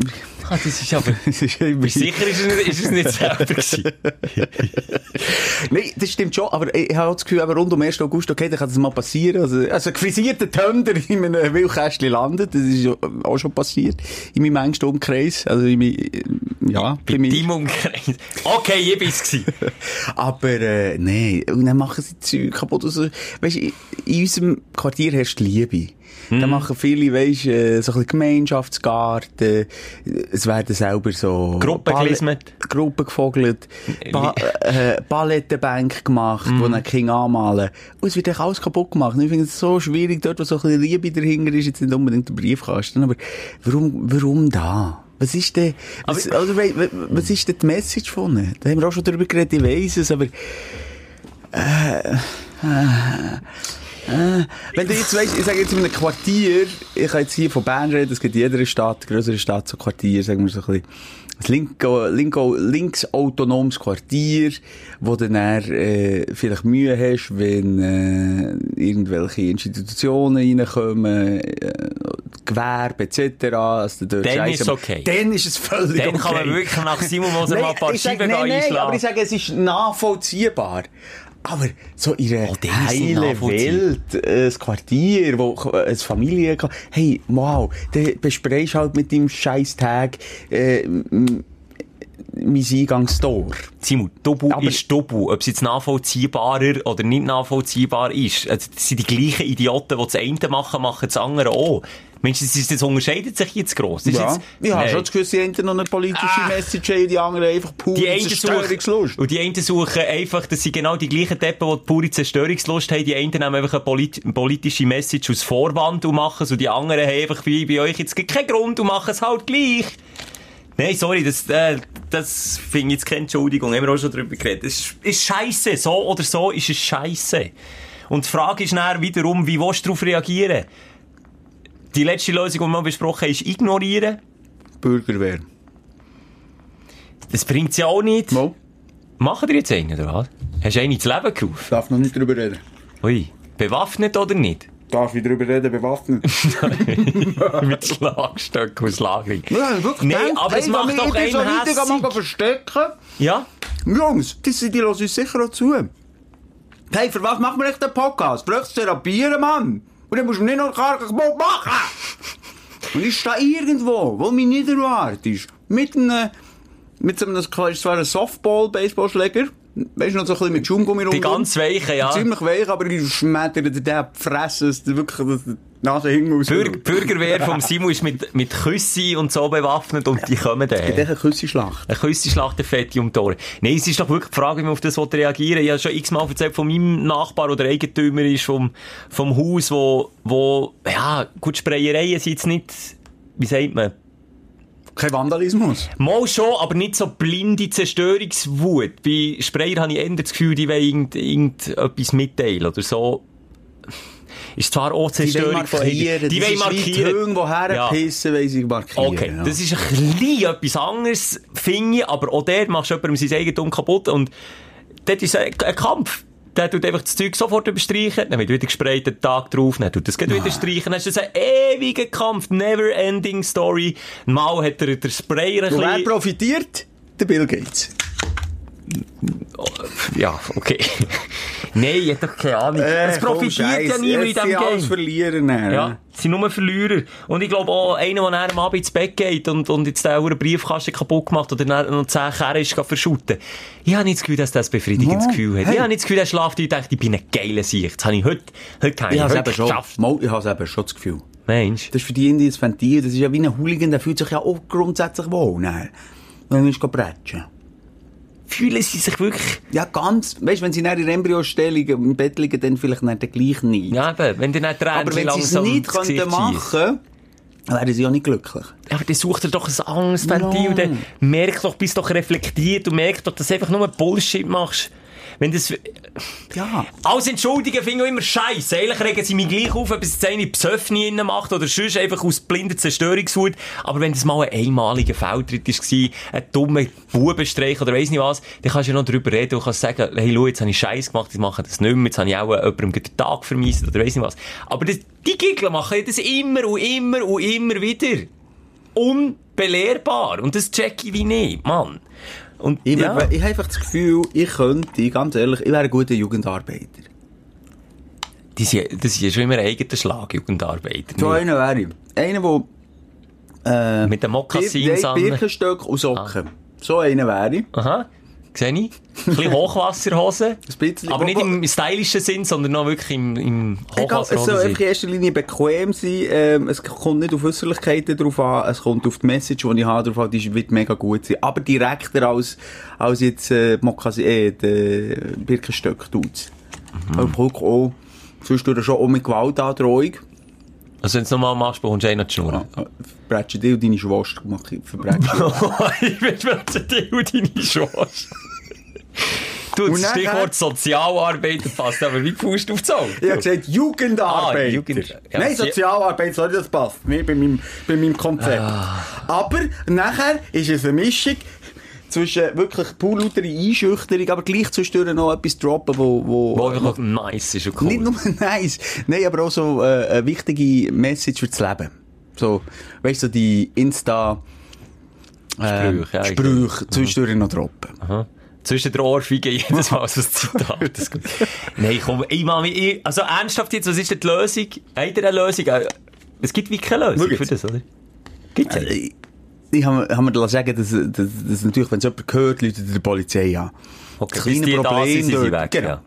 Ah, das ist aber... Es ist immer- sicher, ist es nicht, ist es nicht selber gewesen? Nein, das stimmt schon, aber ich habe auch das Gefühl, aber rund um 1. August, okay, dann kann das mal passieren. Also, also ein gefrisierter Tönder in einem Wildkästchen landet, das ist auch schon passiert. In meinem engsten Umkreis. Also, in meinem, ja, Bei mir. deinem Umkreis. Okay, ich bin's gewesen. Aber, äh, nee, und dann machen sie Zeug kaputt. Also, weißt, in, in unserem Quartier herrscht Liebe. Da machen viele, weisst, äh, so ein Gemeinschaftsgarten. Es werden selber so... Gruppen gelismet. Gruppen gefogelt. Ba äh, Ballettenbänke gemacht, wo dann Kinder anmalen. Und es wird echt alles kaputt gemacht. Ich finde es so schwierig, dort, wo so ein bisschen Liebe dahinter ist, jetzt nicht unbedingt der Briefkasten. Aber warum, warum da? Was ist denn, was, we- we- was ist denn die Message von ihnen? Da haben wir auch schon drüber geredet, ich weiss es, aber, äh, wenn du jetzt weißt, ich sage jetzt in einem Quartier, ich kann jetzt hier von Bern reden, es gibt in jeder Stadt, größere Stadt, so Quartier, sagen wir so ein bisschen, ein linko, linko, linksautonomes Quartier, wo du dann, äh, vielleicht Mühe hast, wenn, äh, irgendwelche Institutionen reinkommen, äh, Gewerbe etc. Also dann ist es okay. Dann ist es völlig dann okay. kann man wirklich nach Simon Moser mal ein paar Scheiben nein, nein, einschlagen. aber ich sage, es ist nachvollziehbar. Aber so einer Oh, dann ist es nachvollziehbar. Welt, äh, ein Quartier, wo äh, eine Familie, hey, wow, dann besprechst du halt mit deinem Scheisstag äh, m- mein Eingangstor. Simon, Dobu Aber- ist Dobu. Ob es jetzt nachvollziehbarer oder nicht nachvollziehbar ist. Also, Das sind die gleichen Idioten, die das eine machen, machen das andere auch. Meinst du, das, das unterscheidet sich jetzt gross? Ist Ja, jetzt, ich habe schon das Gefühl, die einen noch eine politische Ah. Message haben, die anderen einfach pure Die Zerstörungslust. und die einen suchen einfach, dass sie genau die gleichen Deppen, die die pure Zerstörungslust haben, die einen nehmen einfach eine polit politische Message aus Vorwand und machen es, und die anderen haben einfach wie bei euch jetzt keinen Grund und machen es halt gleich. Nein, sorry, das, äh, das finde ich jetzt keine Entschuldigung, haben wir auch schon drüber geredet. Es ist, ist scheisse, so oder so ist es scheisse. Und die Frage ist dann wiederum, wie willst du darauf reagieren? Die letzte Lösung, die wir besprochen haben, ist ignorieren. Bürgerwehr. Das bringt ja auch nicht. Mo, Machen dir jetzt einen, oder was? Hast du einen ins Leben gerufen? darf noch nicht drüber reden. Ui. Bewaffnet oder nicht? Darf ich drüber reden, bewaffnet? Mit Schlagstöcken aus Lager. Ja, wirklich Nee, gedacht, aber es macht doch so einen weit ich hässig. mal verstecken Ja? Jungs, die, die hören uns sicher auch zu. Hey, für was machen wir echt den Podcast? Brauchst du therapieren, Mann? Und dann musst du nicht noch kaputt machen. Und ich stehe irgendwo, wo mich nicht erwartet. Mit einem, mit so einem, das ist zwar ein Softball-Baseballschläger. Weißt du, noch so ein bisschen mit Schaumgummi Die ganz weichen, ja. Ziemlich weich, aber ich schmettere den ab die Fresse, dass der wirklich dass die Nase hinten. Bürger, Bürgerwehr vom Simon ist mit, mit Küssi und so bewaffnet und die kommen dann. Ich denke, eine Küssenschlacht. Ein Küssi-Schlacht, der Fette um die Ohren. Nein, es ist doch wirklich die Frage, wie man auf das reagieren will. Ich habe schon x-mal erzählt von meinem Nachbar oder Eigentümer ist vom, vom Haus, wo, wo, ja, gut, Sprayereien sind jetzt nicht, wie sagt man, Kein Vandalismus. Mal schon, aber nicht so blinde Zerstörungswut. Bei Sprayer habe ich eher das Gefühl, die wollen irgend, irgendetwas mitteilen oder so. Ist zwar auch wollen Zerstörung von markieren. Die wollen wie die markieren. Hunde, die herpissen, wollen sie markieren. Okay, ja. das ist ein bisschen etwas anderes, finde ich, aber auch der machst du jemandem sein Eigentum kaputt und dort ist ein, ein Kampf. Der tut einfach das Zeug sofort überstreichen, dann wird wieder gesprayt, den Tag drauf, dann tut das wieder streichen, dann ist das ein ewiger Kampf, never ending story. Mal hat er den Sprayer ein Und wer bisschen... profitiert? Der Bill Gates. Ja, okay. Nein, ich hab doch keine Ahnung. es profitiert ja niemand in diesem Game. alles dann, Ja, es sind nur Verlierer. Und ich glaube auch, einer, der am Abend ins Bett geht und, und jetzt den einen Briefkasten kaputt gemacht oder dann noch 10 Kerne ist verschütten. Ich habe nicht das Gefühl, dass das ein befriedigendes Gefühl hat. Ich habe nicht das Gefühl, er schlaft und denkt, ich bin ein geiler Sieg. Das habe ich heute, heute habe Ich habe es eben geschafft. Mal, ich habe es eben schon das Gefühl. Mensch. Das ist für die Indien ein Ventil. Das ist ja wie ein Hooligan, der fühlt sich ja auch grundsätzlich wohl. Dann. Wenn wir bretschen. Fühlen sie sich wirklich, Ja, ganz. Weißt du, wenn sie in der Embryostellung im Bett liegen, dann vielleicht nicht gleich nicht. ja eben, wenn die nicht Tränen Aber wenn sie es nicht könnten machen, dann wären sie ja nicht glücklich. Ja, aber dann sucht er doch ein anderes Ventil. No. Dann merkt doch, bist doch reflektiert und merkt doch, dass du einfach nur Bullshit machst. Wenn das... Ja. Alles entschuldigen finde ich immer scheiße. Eigentlich regen sie mich gleich auf, ob es jetzt eine Psöffni innen macht oder sonst einfach aus blinder Zerstörungswut. Aber wenn das mal ein einmaliger Fehltritt war, ein dummer Bubenstreich oder weiss nicht was, dann kannst du ja noch darüber reden und kannst sagen, hey, schau, jetzt habe ich Scheiß gemacht, ich mache das nicht mehr, jetzt habe ich auch jemandem den Tag vermisst oder weiss nicht was. Aber das, die Gegner machen das immer und immer und immer wieder. Unbelehrbar. Und das check ich wie nicht, Mann. Und, Ich, ja. ich habe einfach das Gefühl, ich könnte, ganz ehrlich, ich wäre ein guter Jugendarbeiter. Das ist ja schon immer ein eigener Schlag, Jugendarbeiter. So einer wäre ich. Einer, der, äh, Mit den Mokassins Bir. Birkenstöcke und Socken. So einer wäre ich. Aha. Sehe ich. Ein bisschen Hochwasserhose. Aber nicht im stylischen Sinn, sondern noch wirklich im, im Egal, es soll Hochwasserhose. einfach in erster Linie bequem sein. Ähm, es kommt nicht auf Äußerlichkeiten drauf an, es kommt auf die Message, die ich habe, drauf an, die wird mega gut sein. Aber direkter als, als jetzt, äh, Mokassin, äh, die Birkenstöcke tut's. Mhm. Aber auch, sonst tut er schon auch mit Gewaltandrohung. Also wenn du es nochmal machst, bekommst du einen die Schnur. Verbrechen dich und deine Schwester mach ich verbrechen. ich plötzlich die und deine Chance. Du, das Stichwort Sozialarbeiter passt aber wie die Faust auf die. Ich habe gesagt, Jugendarbeiter. Ah, Jugend- ja, Nein, Sozialarbeit, sorry, das passt nicht bei meinem, bei meinem Konzept. Ah. Aber nachher ist es eine Mischung zwischen wirklich pur lautere Einschüchterung, aber gleich zwischendurch noch etwas droppen, wo, wo, Wo einfach nice ist und cool. nicht nur nice, nein, aber auch so äh, eine wichtige Message für das Leben. So, weißt du, so die Insta, äh, Sprüche, ja, Sprüche zwischendurch noch droppen. Aha. Zwischen der Ohrfeige jedes Mal so ein Zitat. Das. Nein, komm, ich mach mich, ich, also ernsthaft jetzt, was ist denn die Lösung? Habt ihr eine Lösung? Äh, Es gibt wie keine Lösung Schau für das, oder? Gibt's eine? Äh, Ich habe hab mir sagen, dass, dass, dass natürlich, wenn es jemand hört, Leute der Polizei an. Okay, das kleine die da sind, weg. genau. Ja.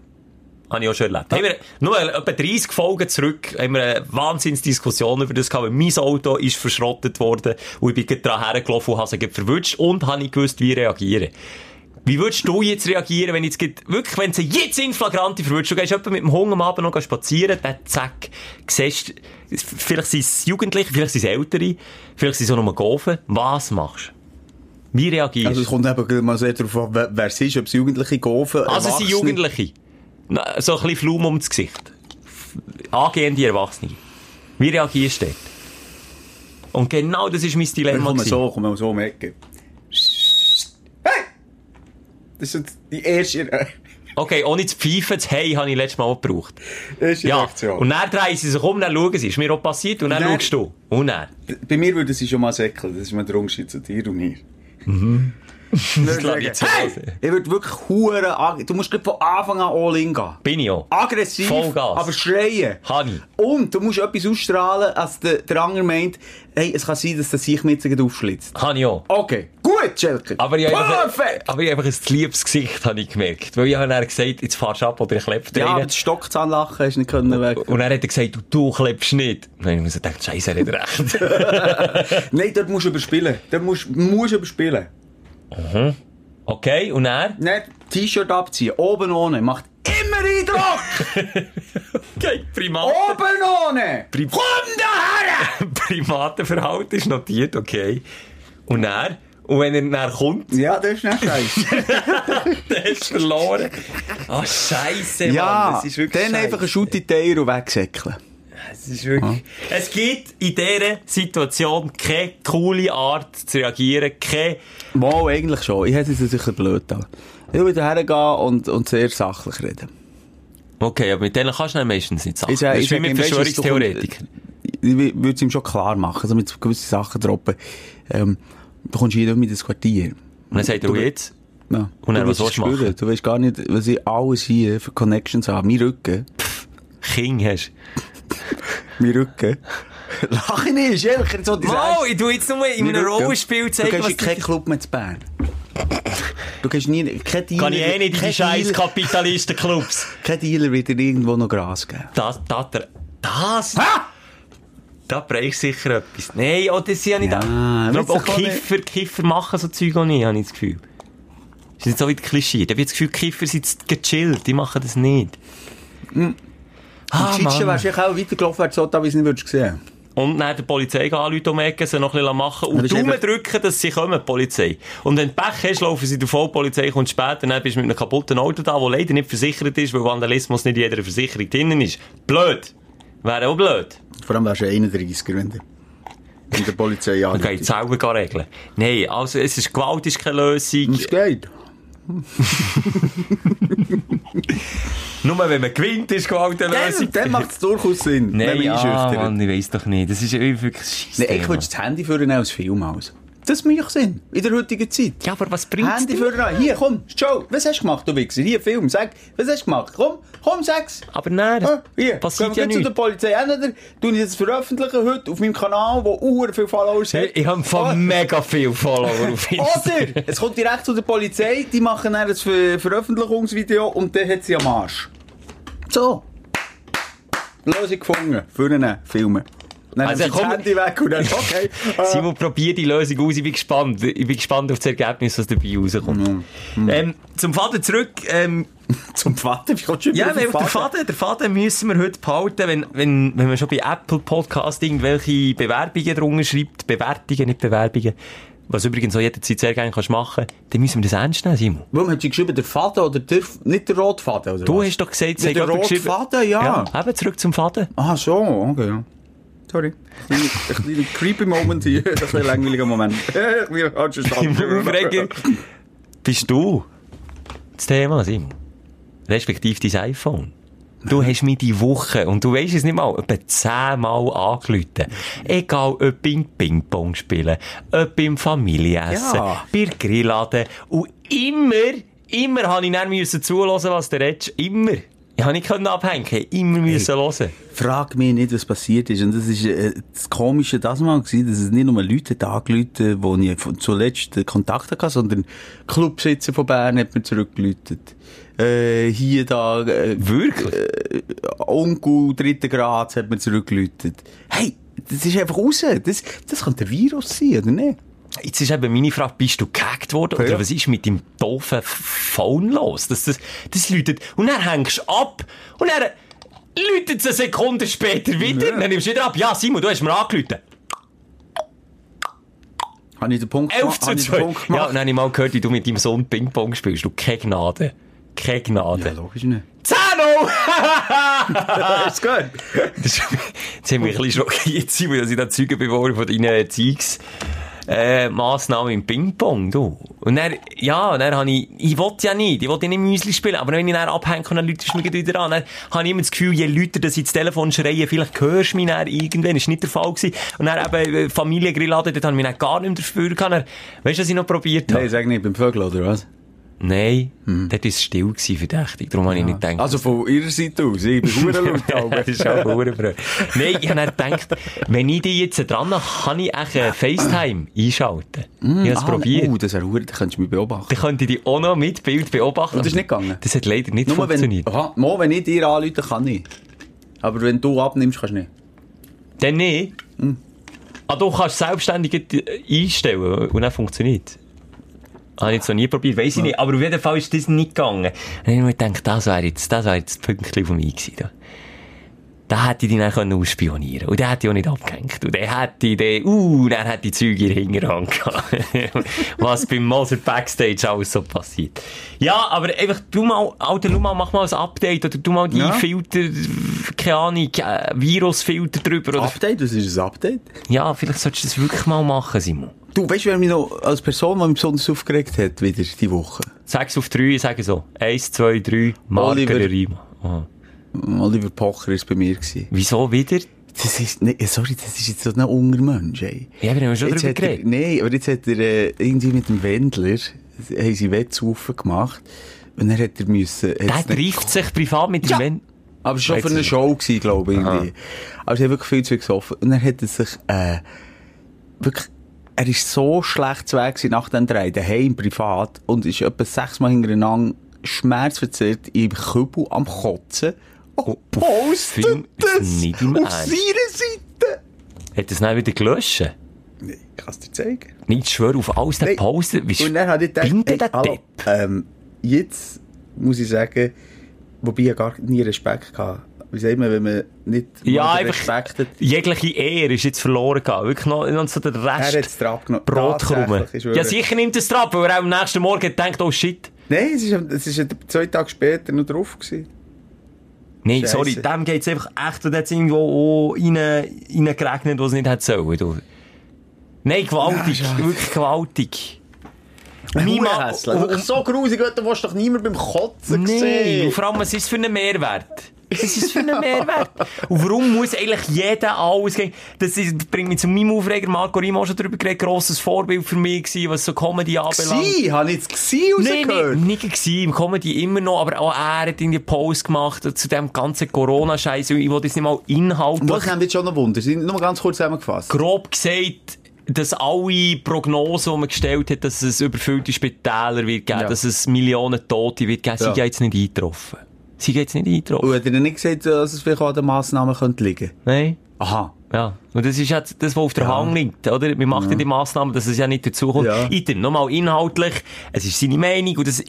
Habe ich auch schon erlebt. Haben wir nur etwa 30 Folgen zurück, haben wir eine Wahnsinnsdiskussion über das gehabt, mein Auto ist verschrottet worden und ich bin gerade dran hergelaufen und habe gerade verwünscht und habe nicht gewusst, wie reagieren. Wie würdest du jetzt reagieren, wenn jetzt gerade, wirklich, wenn sie jetzt in Flagranti verwünscht, du gehst jemanden mit dem Hunger am Abend noch spazieren, dann zack, siehst, vielleicht sind es Jugendliche, vielleicht sind es Ältere, vielleicht sind es auch nur Golfen, was machst du? Wie reagierst Also es kommt eben mal sehr darauf an, wer wer es ist, ob es Jugendliche golfen, Also es sind. Jugendliche. So ein bisschen Flum ums Gesicht. Angehende Erwachsene. Wie reagierst du dort? Und genau das ist mein Dilemma. gewesen. so, wir so um Ecke. Das ist die erste, Okay, ohne zu pfeifen, das Hey habe ich letztes Mal auch gebraucht. erste Ja, Reaktion. und dann drehen sie sich um, dann schauen sie. Ist mir auch passiert und dann Dann- schaust du. Und dann. Bei mir würde sie schon mal säckeln. Das ist mir der Unterschied zu dir und mir. Das lasse ich jetzt hey! Ich würde wirklich hure ag- Du musst von Anfang an all in gehen. Bin ich auch. Aggressiv, Vollgas. aber schreien. Ich. Und du musst etwas ausstrahlen, als der, der andere meint, hey, es kann sein, dass der sich mit sich aufschlitzt. Ich auch. Okay, gut, Schelker. Aber ich Perfekt! aber ich habe einfach ein liebes Gesicht habe ich gemerkt. Weil ich habe dann gesagt, jetzt fahrst du ab oder ich klepp Ja, aber das Stockzahnlachen hast du nicht können weg. Und dann hat er gesagt, du, du kleppst nicht. Habe ich mir so gedacht, Scheiße, er hat recht. Nein, dort musst du überspielen. Dort musst musst du überspielen. Okay, und er? Nicht T-Shirt abziehen, oben ohne, macht immer Eindruck! Okay, Primat. oben ohne! Prim- Komm daher! Primatenverhalten ist notiert, okay. Und er? Und wenn er dann kommt, Ja, das ist nicht scheiße. hast du verloren. Ah, Scheiße, Mann. ja, Das ist wirklich dann einfach ein scheisse. Schutt in die Eier und wegsäckeln. Es ist wirklich... Es gibt in dieser Situation keine coole Art zu reagieren, keine... Mal, eigentlich schon. Ich hätte es sicher blöd an. Ich würde hergehen und, und sehr sachlich reden. Okay, aber mit denen kannst du dann meistens nicht sagen. Ich sag- das ich ist wie mit Verschwörungstheoretikern. Ich würde es ihm schon klar machen, also mit gewissen Sachen droppen. Ähm, du kommst hier nicht mehr ins Quartier. Und dann sagt er, jetzt? Ja. Und dann, was willst du machen? Du weißt gar nicht, was ich alles hier für Connections habe. Mein Rücken. King hast Mein Rücken. Lach ich nicht, ehrlich, jetzt so Wow, ich tu jetzt nur in einem. Rollenspiel Du zeigen, gehst was in keinen Club mehr zu Bern. Du gehst nie, kein Dealer. Kann ich eh nicht in die scheiß Kapitalistenclubs. Kein Dealer wird dir irgendwo noch Gras geben. Das, das, das, das? Da brauchst du sicher etwas. Nein, oh, das sind ja nicht Ja, auch. Ich glaube, auch du auch Kiffer, Kiffer machen so Zeug auch nicht, habe ich das Gefühl. Das ist jetzt so wie Klischee. Da habe ich das Gefühl, Kiffer sind gechillt, die machen das nicht. Am Ah, Schitschen Mann. wärst du auch weitergelaufen, wärst so da, wie es nicht würdest sehen. Und dann der Polizei anrufen um Ecke, sie noch ein bisschen machen und Daumen einfach- drücken, dass sie kommen, die Polizei. Und wenn du Pech hast, laufen sie davon, die Polizei kommt später, dann bist du mit einem kaputten Auto da, das leider nicht versichert ist, weil Vandalismus nicht in jeder Versicherung drinnen ist. Blöd. Wäre auch blöd. Vor allem wärst du 31er, wenn du in der Polizei Man geht anrufst. selber regeln. Nein, also, es ist, Gewalt ist keine Lösung. Es geht. Nur wenn man gewinnt, ist Gewalt eine Lösung. Dann, dann macht es durchaus Sinn, wenn Nein, man ah, einschüchtert. Mann, ich weiss doch nicht. Das ist wirklich scheisse. Nein, ich würde das Handy führen als Film aus. Das macht Sinn. In der heutigen Zeit. Ja, aber was bringt's Handy denn? führen an. Hier, komm, Joe, was hast du gemacht, du Wichser? Hier, Film, sag, was hast du gemacht? Komm, komm, sag's. Aber nein, Ah, hier, passiert gehen ja wir zu der Polizei. Entweder tue ich das veröffentlichen heute auf meinem Kanal, wo uhr viele Followers Hey, hat. Ich habe von Ah, mega viel Follower auf Instagram. Oder, es kommt direkt zu der Polizei, die machen dann ein Ver Veröffentlichungsvideo und dann hat sie am Arsch. So. Lösung gefunden für einen Film. Dann Also, also, das komm- Handy weg und dann, okay. äh, Simon, probier die Lösung aus. Ich bin gespannt. Ich bin gespannt auf das Ergebnis, was dabei rauskommt. Ähm, zum Faden zurück. Ähm, zum Vater, wie kommst du ja, weil der Faden, der Faden müssen wir heute behalten, wenn, wenn, wenn man schon bei Apple Podcast irgendwelche Bewerbungen drunter schreibt. Bewertungen, nicht Bewerbungen. Was übrigens auch jederzeit sehr gerne kannst machen. Dann müssen wir das ernst nehmen, Simon. Warum hat sie geschrieben, der Vater oder der, nicht der Rotfaden? Oder Du was? hast doch gesagt, der jemand rote geschrieben- Faden, ja. Ja, eben zurück zum Faden. Ah, so, okay, ja. Sorry. Ein kleiner- ein kleiner creepy Moment hier. Das ist ein langweiliger Moment. Ich bin falsch Im verstanden. Aufreger bist du das Thema, Simon. Respektive dein iPhone. Du hast mich die Woche, und du weisst es nicht mal, etwa zehnmal angerufen. Egal, ob beim Ping-Pong spielen, ob beim Familienessen, Ja. bei Grilladen. Und immer, immer habe ich dann müssen zulassen, was der redest. Immer. Ich habe nicht abhängen, immer müssen hören. Frag mich nicht, was passiert ist. Und das ist äh, das Komische das mal gewesen, dass es nicht nur Leute hat angerufen, wo ich zuletzt Kontakt hatte, sondern Clubsitzer von Bern hat mir zurückgeläutet. Äh, hier, da, äh, Wirklich? äh, Onkel dritten Grad hat mir zurückgeläutet. Hey, das ist einfach raus. Das, das könnte ein Virus sein, oder nicht? Jetzt ist eben meine Frage, bist du gehackt worden? Oder Ja. was ist mit deinem doofen Phone los? Das, das, das läutet. Und dann hängst du ab. Und dann läutet es eine Sekunde später wieder. Dann nimmst du wieder ab. Ja, Simon, du hast mir angerufen. Habe ich den Punkt 11 gemacht? zu Habe ich den 2. Punkt Ja, gemacht? und dann habe ich mal gehört, wie du mit deinem Sohn Ping-Pong spielst. Du, keine Gnade. Keine Gnade. Ja, logisch nicht. Zeno! Ist gut. Das, das hat mich ein bisschen schockiert, Simon, dass ich da Zeuge geworden von deinen Erziehungs... Äh, Massnahmen im Ping-Pong, du. Und dann, ja, und dann habe ich, ich wollte ja nicht, ich wollte nicht Müsli spielen, aber wenn ich dann abhänge und dann läutest du mich wieder an, dann habe ich immer das Gefühl, je lauter dass ich das Telefon schreie, vielleicht hörst du mich dann irgendwann, ist nicht der Fall gewesen. Und dann eben äh, Familiengrilladen, dort habe ich mich dann gar nicht mehr dafür gehabt. Weißt du, was ich noch probiert habe? Nein, sag nicht, beim Vögel, oder was? Nein, dort war es still gewesen, verdächtig, darum habe ich nicht gedacht. Also von ihrer Seite aus, ich bin verdammt laut. das ist auch Hurenbrüll. Nein, ich habe gedacht, wenn ich die jetzt dran habe, kann ich echt äh, FaceTime einschalten. ich habe es Ah, probiert. Oh, das wäre verdammt, dann könntest du mich beobachten. Dann könnte ich die auch noch mit Bild beobachten. Und das ist nicht gegangen? Das hat leider nicht Nur wenn, funktioniert. aha, mal, wenn ich dir anrufe, kann ich. Aber wenn du abnimmst, kannst du nicht. Dann nicht. Hm. Ah, du kannst selbstständig einstellen und dann funktioniert Habe ich noch nie probiert, weiss ich nicht. Aber auf jeden Fall ist das nicht gegangen. Habe ich mir gedacht, das wäre jetzt, das wäre jetzt das Pünktchen von mir gewesen. Da. Da hätte ich die dann können ausspionieren Und der hätte ich auch nicht abgehängt. Und der hätte ich den, uh, dann hätte ich Züge in der Hinterhand gehabt. Was beim Moser Backstage alles so passiert. Ja, aber einfach, du mal, Alter, du mal, mach mal ein Update oder du mal die Ja. Filter, keine Ahnung, äh, Virusfilter drüber oder Update, was ist ein Update? ja, vielleicht solltest du das wirklich mal machen, Simon. Du, weißt du, wer mich noch als Person, die mich besonders aufgeregt hat, wieder, die Woche? Sechs auf drei, sage so. Eins, zwei, drei, Marker Oliver. Oliver Pocher war bei mir. Gewesen. Wieso wieder? Das ist, nee, sorry, das ist jetzt so ein Ungermensch, ey. Ja, wir haben schon Jetzt drüber hat er, geredet. nee, aber jetzt hat er äh, irgendwie mit dem Wendler, haben sie Wettsaufen gemacht. Und dann hat er müssen... Der trifft sich privat mit Ja. dem Wenn. Aber schon Jetzt für eine Show gewesen, glaube ich, irgendwie. Aber sie haben wirklich viel zu viel gesoffen. Und dann hat er sich, äh, wirklich, er ist so schlecht zu Weg nach dem Dreh, daheim, privat, und ist etwa sechsmal hintereinander schmerzverzerrt im Kübel am Kotzen. Und postet das nicht im auf seiner Seite. Hat er es dann wieder gelöscht? Nee, ich kann es dir zeigen. Nicht schwör auf alles, der Nein. Poster. Wie Und dann habe ich gedacht, hallo, Depp? ähm, jetzt muss ich sagen, wobei ich gar nie Respekt hatte. Wie sagt man, wenn man nicht Ja, Respekt hat? jegliche Ehre ist jetzt verloren gegangen. Wirklich noch, noch so der Er hat Rest. es drauf genommen. Ich schwöre. Ja, sicher nimmt es drauf, weil er am nächsten Morgen denkt, oh shit. Nein, es ist, es ist zwei Tage später noch drauf gewesen. Nein, Scheisse. sorry, dem geht's einfach echt, und jetzt irgendwo rein, reingeregnet, wo es nicht hätte sollen. Du. Nein, gewaltig, Ja, wirklich gewaltig. Mann- hässlich. Wirklich so grusig, du willst doch niemand beim Kotzen Nein, sehen. und vor allem, was ist es für ein Mehrwert? Was ist es für ein Mehrwert? Und warum muss eigentlich jeder alles gehen? Das ist, bringt mich zu meinem Aufreger. Marco Rimo hat schon darüber geredet, grosses Vorbild für mich gewesen, was so Comedy anbelangt. Sie, habe ich jetzt gesehen Nein, rausgehört? nicht, nicht gewesen. Im Comedy immer noch, aber auch er hat in die Post gemacht zu dem ganzen Corona-Scheiß. Ich wollte jetzt nicht mal inhaltlich. Das haben wir schon noch Wunder. Sind nur ganz kurz zusammengefasst. grob gesagt, dass alle Prognosen, die man gestellt hat, dass es überfüllte Spitäler wird geben, Ja. dass es Millionen Tote wird geben, Ja. sie jetzt nicht eingetroffen. Sie jetzt nicht eingetroffen. Und hat er nicht gesagt, dass es vielleicht an den Massnahmen könnte liegen Nein. Aha. Ja. Und das ist jetzt das, was auf der Ja. Hand liegt, oder? Wir machen ja. die Massnahmen, dass es ja nicht dazukommt. Ja. Item, nochmal inhaltlich, es ist seine Meinung und das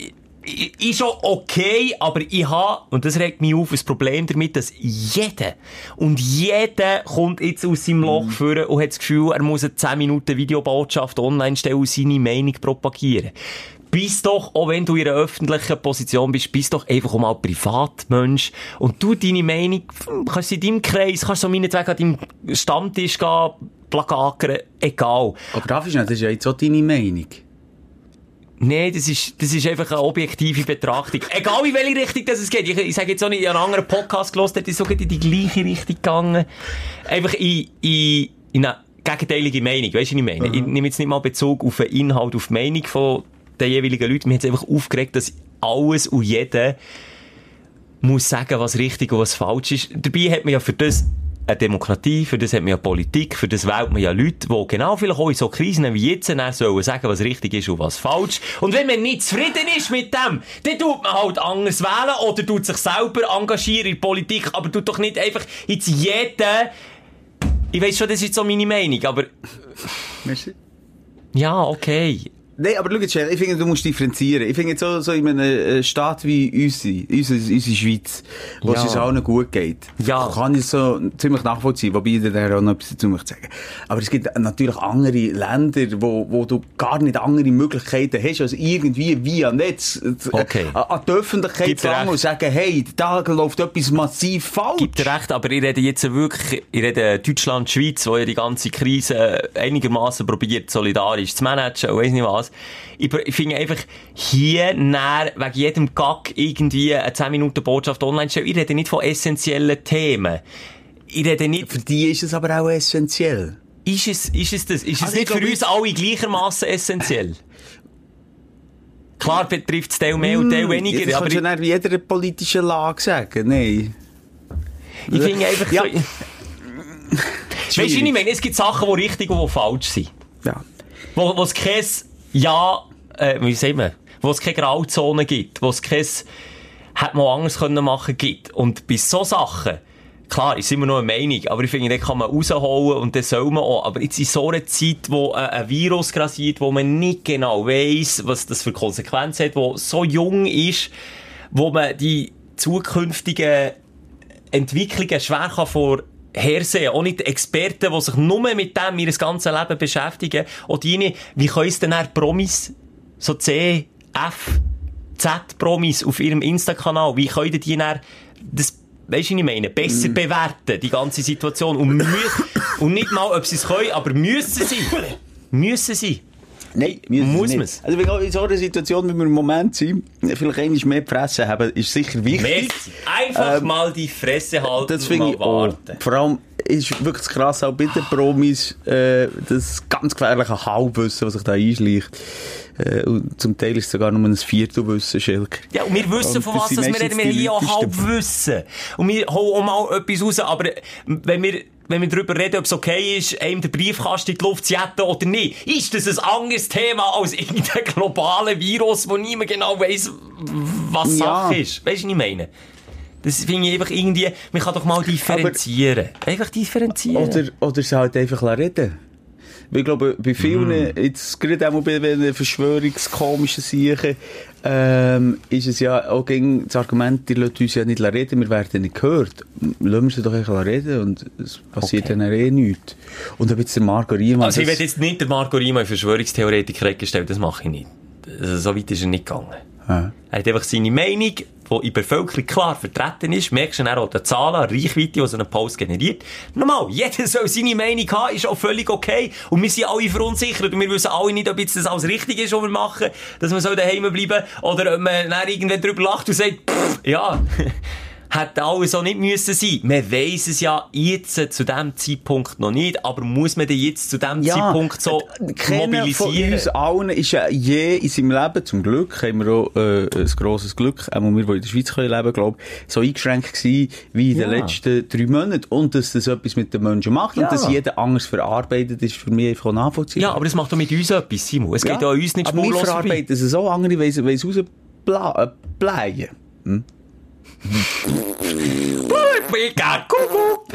ist schon okay, aber ich habe, und das regt mich auf, ein Problem damit, dass jeder, und jeder kommt jetzt aus seinem Loch Mhm. führen und hat das Gefühl, er muss eine 10 Minuten Videobotschaft online stellen und seine Meinung propagieren. Bist doch, auch wenn du in einer öffentlichen Position bist, bist doch einfach auch mal Privatmensch. Und du deine Meinung, kannst in deinem Kreis, kannst so meinetwegen an deinem Stammtisch gehen, plakakern, egal. Aber darf ich nicht, das ist ja jetzt auch deine Meinung. Nein, das ist, das ist einfach eine objektive Betrachtung. Egal in welche Richtung das es geht. Ich, ich sage jetzt auch nicht, ich habe einen anderen Podcast gelesen, der ist sogar in die gleiche Richtung gegangen. Einfach in, in, in eine gegenteilige Meinung. Weißt du, was ich meine? Mhm. Ich nehme jetzt nicht mal Bezug auf den Inhalt, auf die Meinung von den jeweiligen Leuten. Mir hat es einfach aufgeregt, dass alles und jeder muss sagen, was richtig und was falsch ist. Dabei hat man ja für das eine Demokratie, für das hat man ja Politik, für das wählt man ja Leute, die genau vielleicht auch in so Krisen wie jetzt sollen sagen, was richtig ist und was falsch. Und wenn man nicht zufrieden ist mit dem, dann tut man halt anders wählen oder tut sich selber engagieren in der Politik, aber tut doch nicht einfach jetzt jeden ich weiß schon, das ist so meine Meinung, aber... Merci. Ja, okay. Nein, aber schau jetzt, ich finde, du musst differenzieren. Ich finde jetzt so, so in einem äh, Staat wie unsere, unsere, unsere Schweiz, wo ja. es uns allen gut geht, ja. kann ich so ziemlich nachvollziehen, wobei ich da auch noch etwas dazu möchte sagen. Aber es gibt natürlich andere Länder, wo, wo du gar nicht andere Möglichkeiten hast, als irgendwie via Netz äh, okay. an die Öffentlichkeit zu und sagen, hey, da läuft etwas massiv falsch. Gibt recht, aber ich rede jetzt wirklich, ich rede Deutschland, Schweiz, wo ja die ganze Krise einigermaßen probiert, solidarisch zu managen weiss nicht was. Ich, ich finde einfach, hier näher, wegen jedem Gag irgendwie eine 10 Minuten Botschaft online stellen. Ich rede nicht von essentiellen Themen. Ich rede nicht... Für die ist es aber auch essentiell. Ist es, ist es das? Ist es nicht für uns alle gleichermaßen essentiell? Klar betrifft es Teil mehr und Teil hm, weniger. Das kannst du wie jeder politischen Lage sagen. Nein. Ich finde einfach ja. so... weißt du, ich meine, es gibt Sachen, die richtig und die falsch sind. Ja. Wo, wo es kein ja, äh, wie sagen wir, wo es keine Grauzone gibt, wo es kein, hätte man anders können machen gibt. Und bei so Sachen, klar, ist immer noch eine Meinung, aber ich finde, da kann man rausholen und das soll man auch. Aber jetzt in so einer Zeit, wo äh, ein Virus grassiert, wo man nicht genau weiss, was das für Konsequenzen hat, wo so jung ist, wo man die zukünftigen Entwicklungen schwer kann vor hersehen. Auch nicht Experten, die sich nur mit dem ihr ganzes Leben beschäftigen. Und die, wie können es denn dann Promis, so C, F, Z Promis auf ihrem Insta-Kanal, wie können die dann das Weißt du, was ich meine? Besser mm. bewerten, die ganze Situation. Und, und nicht mal, ob sie es können, aber müssen sie. müssen sie. Nein, muss man es. Also, in so einer Situation, wie wir im Moment sind, vielleicht einmal mehr Fresse haben, ist sicher wichtig. Messi. Einfach ähm, mal die Fresse halten das und mal ich warten. Auch. Vor allem ist wirklich krass, auch bei den Promis, äh, das ganz gefährliche Halbwissen, was sich da einschleicht. Äh, und zum Teil ist es sogar nur ein Viertelwissen, Schelke. Ja, und wir wissen, und von was wir reden. Wir haben hier auch Halbwissen. Und wir holen auch mal etwas raus. Aber wenn wir wenn wir darüber reden, ob es okay ist, einem den Briefkasten in die Luft zu jetten oder nicht, ist das ein anderes Thema als irgendein globales Virus, wo niemand genau weiss, was ja. Sache ist. Weißt du, was ich meine? Das finde ich einfach irgendwie, man kann doch mal differenzieren. Aber einfach differenzieren. Oder, oder sie halt einfach reden. Weil ich glaube, bei vielen, mm. jetzt gerade auch bei den verschwörungskomischen Sachen, ähm, ist es ja auch gegen das Argument, die Leute uns ja nicht reden, wir werden nicht gehört. Lassen wir sie doch einfach reden und es passiert okay. dann eh nichts. Und ob jetzt der Marco Riemann... Also ich werde jetzt nicht der Marco Riemann in Verschwörungstheoretiker gestellt, das mache ich nicht. Also, so weit ist er nicht gegangen. Ja. Er hat einfach seine Meinung, die in der Bevölkerung klar vertreten ist. Merkst du dann auch die Zahlen, Reichweite, die so ein Post generiert. Normal, jeder soll seine Meinung haben, ist auch völlig okay. Und wir sind alle verunsichert und wir wissen alle nicht, ob jetzt das alles richtig ist, was wir machen, dass man so daheim bleiben oder ob man dann irgendwann drüber lacht und sagt, pff, ja, hätte alles so nicht müssen sein. Man weiss es ja jetzt zu dem Zeitpunkt noch nicht, aber muss man denn jetzt zu dem ja, Zeitpunkt so mobilisieren? von uns allen ist ja je in seinem Leben, zum Glück, haben wir auch äh, ein grosses Glück, auch wir, die in der Schweiz können leben glaube so eingeschränkt gewesen wie in ja. den letzten drei Monaten. Und dass das etwas mit den Menschen macht ja. und dass jeder anders verarbeitet, ist für mich einfach nachvollziehbar. Ja, aber das macht doch mit uns etwas, Simon. Es geht ja uns nicht spurlos Aber wir verarbeiten es so, andere wollen es rausbleiben. Hm?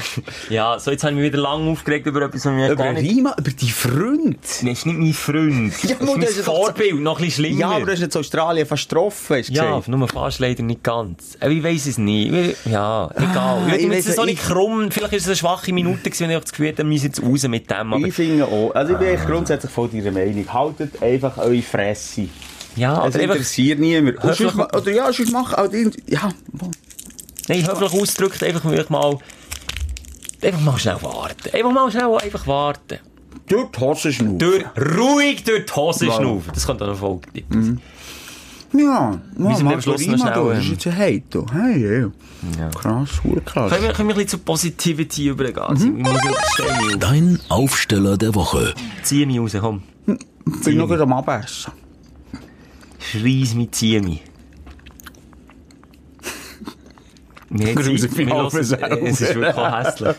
ja, so jetzt haben wir wieder lange aufgeregt über etwas, was wir über gar nicht... Rima, über die Freund. Das ist nicht mein Freund. Ja, das ist mein Vorbild, noch ein bisschen schlimmer. Ja, aber du hast jetzt Australien fast getroffen, hast Ja, gesehen. nur fast leider nicht ganz. Aber ich weiss es nicht. Ja, egal. Ah, ich will jetzt so nicht krumm, vielleicht ist es eine schwache Minute gewesen, wenn ich das Gefühl habe, wir müssen jetzt raus mit dem. Aber... Ich finde auch. Also ich bin ah. grundsätzlich voll deiner Meinung. Haltet einfach eure Fresse. Ja, es interessiert niemand. Oder ja, sonst mach auch die, ja. Nein, höflich ausgedrückt, einfach mal, einfach mal schnell warten. Einfach mal schnell, einfach warten. Durch die Hose schnaufen. Durch, ruhig durch die Hose Wow. schnaufen. Das könnte auch noch Folge geben. Ja, Müssen wir am Schluss noch schnell, Das ist ähm, jetzt ein Hate. Hey, hey. Krass, hure krass. Können wir, können wir ein bisschen zu Positivity übergehen? Mhm. Dein Aufsteller der Woche. Zieh mich raus, komm. bin noch gerade am Abessen. Schreiss mich, zieh mich. Wir hören- selber. Es ist wirklich hässlich.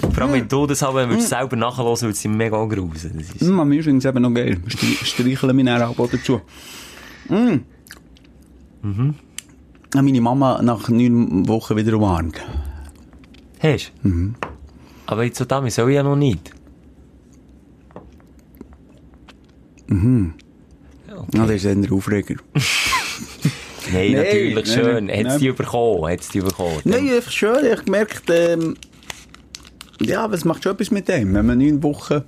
Vor allem, wenn du das haben würdest, selber nachhören, würde es dich mega grusen. Das ist... Mm, mir ist übrigens eben noch geil. Streicheln dann auch dazu. Mm. Mhm. Meine Mama nach neun Wochen wieder umarmt. Hast du? Mhm. Aber jetzt so damit soll ich ja noch nicht. Ja, das ist eher Aufreger. Nein, Nein, natürlich nein, schön. Hat es nein. die bekommen? Hat es die bekommen? Nein, einfach schön. Ich habe gemerkt, ähm, ja, was macht schon etwas mit dem, wenn man neun Wochen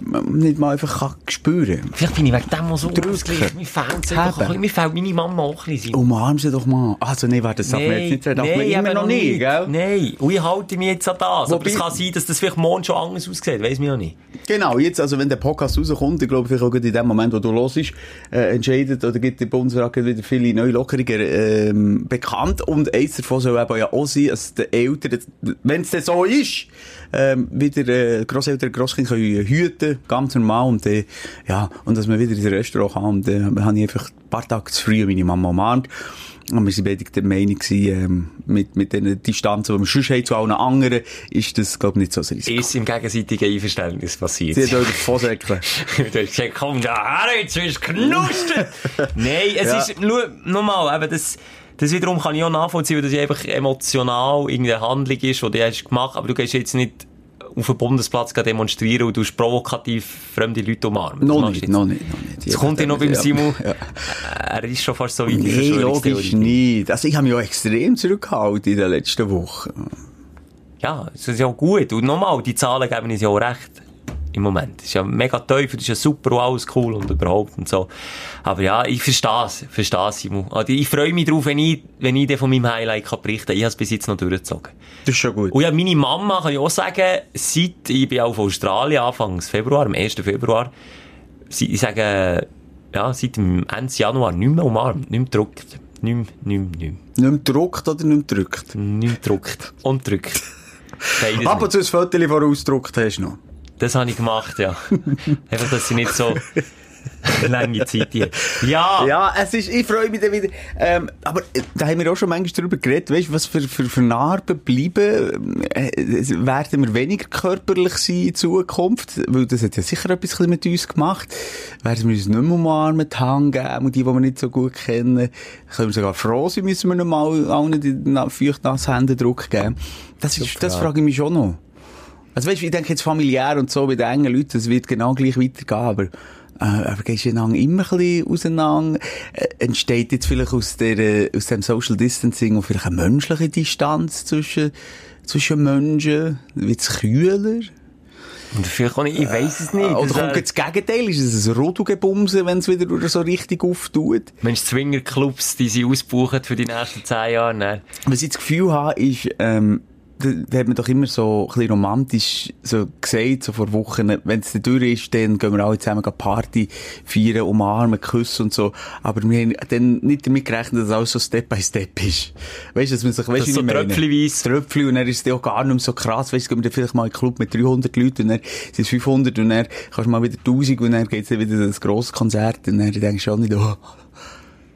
nicht mal einfach kann spüren kann. Vielleicht bin ich wegen dem auch so ausgeglichen. Mir fehlt. Mir fehlt meine Mama auch ein bisschen. Umarm sie doch mal. Also, nee, warte, das darf man jetzt nicht man immer eben noch nicht, gell? Nein, und ich halte mich jetzt an das. Aber Wobei- es kann sein, dass das vielleicht morgen schon anders aussieht. Weiss mich auch nicht. Genau, jetzt, also wenn der Podcast rauskommt, ich glaube, vielleicht auch in dem Moment, wo du los ist, äh, entscheidet oder gibt der Bundesrat wieder viele neue Lockerungen ähm, bekannt. Und eins davon soll eben ja auch sein, dass die Eltern, wenn es denn so ist, ähm, wieder äh, Grosseltern, Grosskinder können hüten, ganz normal. Und, äh, ja, und dass man wieder ins Restaurant kann. Und äh, habe ich einfach ein paar Tage zu früh meine Mama umarmt. Und wir waren beide der Meinung, ähm, mit, mit den Distanzen, die wir sonst haben zu allen anderen, ist das, glaube ich, nicht so ein Risiko. Ist im gegenseitigen Einverständnis passiert. Sie hat euch vorsäckeln. du hast gesagt, komm da her, jetzt wirst du knustert. Nein, es Ja. ist, nur, nochmal, eben das, das wiederum kann ich auch nachvollziehen, weil das einfach emotional irgendeine Handlung ist, die du hast gemacht, aber du gehst jetzt nicht auf den Bundesplatz demonstrieren und du provokativ fremde Leute umarmen. Das Noch nicht, noch nicht, noch nicht. Jetzt kommt ja noch beim. Simon. Ja. Er ist schon fast so weit Nee, logisch nicht. Also ich habe mich auch extrem zurückgehalten in den letzten Wochen. Ja, das ist ja gut. Und nochmal, die Zahlen geben uns ja auch recht. Im Moment. Das ist ja mega tief, das ist ja super und alles cool und überhaupt und so. Aber ja, ich verstehe es, verstehe es, Simon. Also ich freue mich drauf, wenn ich, wenn ich von meinem Highlight kann berichten kann. Ich habe es bis jetzt noch durchgezogen. Das ist schon gut. Und ja, meine Mama kann ich auch sagen, seit, ich bin auf Australien, Anfangs Februar, am 1. Februar, sie, ich sage, ja, seit dem Ende Januar nicht mehr umarmt, nicht mehr gedrückt. Nicht mehr, nicht mehr, nicht mehr. Nicht mehr gedruckt oder nicht mehr gedrückt? Nicht mehr gedrückt. Und drückt. Beides Ab nicht. und zu ein Foto hast du noch. Das habe ich gemacht, ja. Einfach, dass sie nicht so lange Zeit hier. Ja, Ja, es ist, ich freue mich dann wieder. Ähm, aber äh, da haben wir auch schon manchmal darüber geredet, weißt du, was für, für, für Narben bleiben, äh, werden wir weniger körperlich sein in Zukunft, weil das hat ja sicher etwas mit uns gemacht. Werden wir uns nicht mehr umarmen, die Hand geben, und die, die wir nicht so gut kennen, können wir sogar froh sein, müssen wir nicht mal allen die na- feucht-nassen Händedruck geben. Das, ist, das frage ich mich schon noch. Also weißt ich denke jetzt familiär und so bei den engen Leuten, das wird genau gleich weitergehen, aber, äh, aber gehst du einander immer ein bisschen auseinander? Äh, entsteht jetzt vielleicht aus der, äh, aus dem Social Distancing auch vielleicht eine menschliche Distanz zwischen, zwischen Menschen? Wird es kühler? und vielleicht auch nicht, ich weiss es nicht. Oder Das, kommt äh, das Gegenteil? Ist es ein Rodelgebumse, wenn es wieder so richtig auftut? Mensch, Zwingerclubs, die sie ausbuchen für die nächsten zehn Jahre, ne? Was ich das Gefühl habe, ist, ähm, da, hat man doch immer so ein bisschen romantisch so gesagt, so vor Wochen, wenn es dann durch ist, dann gehen wir alle zusammen Party feiern, umarmen, küssen und so. Aber wir haben dann nicht damit gerechnet, dass alles so Step by Step ist. Weißt du, dass man sich, weißt du, so tröpfchenweise. Tröpfchen und dann ist es auch gar nicht mehr so krass. Weißt du, gehen wir dann vielleicht mal in einen Club mit 300 Leuten und dann sind es 500 und dann kannst du mal wieder 1000 und dann geht's dann wieder das grosse Konzert und dann denkst du auch nicht, oh,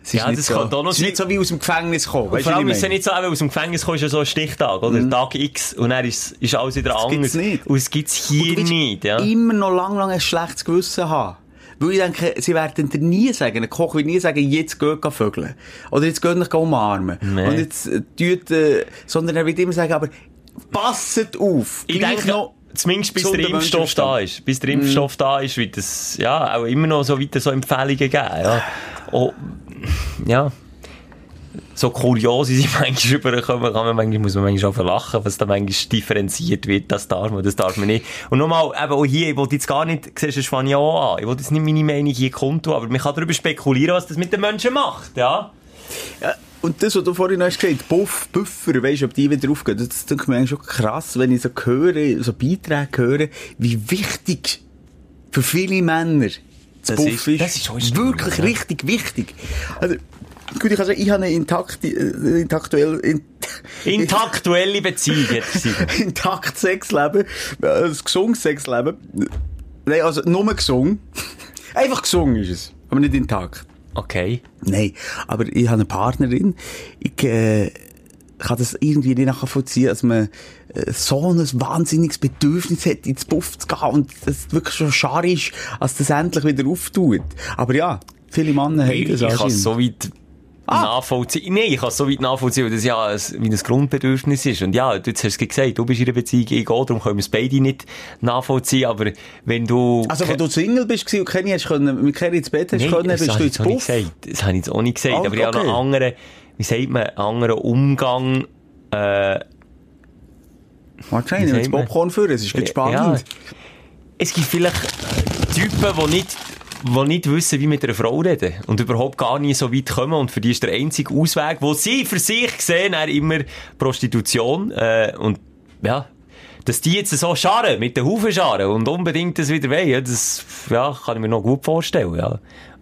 es ist Ja, das so, kann auch noch es ist nicht so wie aus dem Gefängnis kommen. Weißt vor allem ist es nicht so, eben, aus dem Gefängnis kommst du ja so ein Stichtag, oder? Tag X. Und dann ist, ist alles wieder Das anders. gibt's nicht. Und es hier Und du willst nicht, ja. immer noch lang, lang ein schlechtes Gewissen haben. Weil ich denke, sie werden dir nie sagen, ein Koch wird nie sagen, jetzt geht geh vögeln. Oder jetzt geht nicht umarmen. Nee. Und jetzt, äh, tut, äh, sondern er wird immer sagen, aber passet auf. Ich denke, noch, zumindest bis der Impfstoff da ist. Bis der Impfstoff da ist, wird es, ja, auch immer noch so weiter so Empfehlungen geben, ja. Oh, ja. So kurios, sie manchmal rüberkommen, kann man manchmal, muss man manchmal auch verlachen, was da manchmal differenziert wird, das darf man, das darf man nicht. Und nochmal, eben auch hier, ich wollte jetzt gar nicht, siehst du, das fange ich auch an, ich wollte jetzt nicht meine Meinung hier kundtun, aber man kann darüber spekulieren, was das mit den Menschen macht, ja. Ja, und das, was du vorhin hast gesagt, Buff, Buffer, weisst du, ob die wieder aufgehen, das denke mir eigentlich schon krass, wenn ich so höre, so Beiträge höre, wie wichtig Für viele Männer. Das, Das Buff ist- das ist wirklich ja. richtig wichtig. Also, gut, ich kann sagen, ich habe eine intakte, äh, intaktuell, in, Intaktuelle Beziehung, intakt Sexleben, äh, ein gesundes Sexleben. Nein, also nur gesungen. Einfach gesungen ist es, aber nicht intakt. Okay. Nein, aber ich habe eine Partnerin. Ich äh, kann das irgendwie nicht nachvollziehen, dass man äh, so ein wahnsinniges Bedürfnis hat, ins Puff zu gehen und es wirklich schon schade ist, als das endlich wieder auftut. Aber ja, viele Männer haben das ich kann so weit nachvollziehen. Nein, ich kann es so weit nachvollziehen, weil das ja ein, wie ein Grundbedürfnis ist. Und ja, du hast es gesagt, du bist in einer Beziehung, ich auch, darum können wir es beide nicht nachvollziehen. Aber wenn du... Also, wenn du Single bist und Kenny hast können, mit Kenny ins Bett hast Nein, können, das bist du ins Puff. gesagt. Das habe ich jetzt auch nicht gesagt. Ah, aber ich habe noch okay. einen anderen, wie sagt man, einen anderen Umgang, äh, Wahrscheinlich, wenn das? Popcorn führen, es ist ganz Ja. spannend. Es gibt vielleicht Typen, die nicht, die nicht wissen, wie mit einer Frau reden. Und überhaupt gar nie so weit kommen. Und für die ist der einzige Ausweg, wo sie für sich sehen, er immer Prostitution. Äh, und, ja. Dass die jetzt so scharen, mit den Hufen scharen und unbedingt das wieder wollen, ja, das, ja, kann ich mir noch gut vorstellen, ja.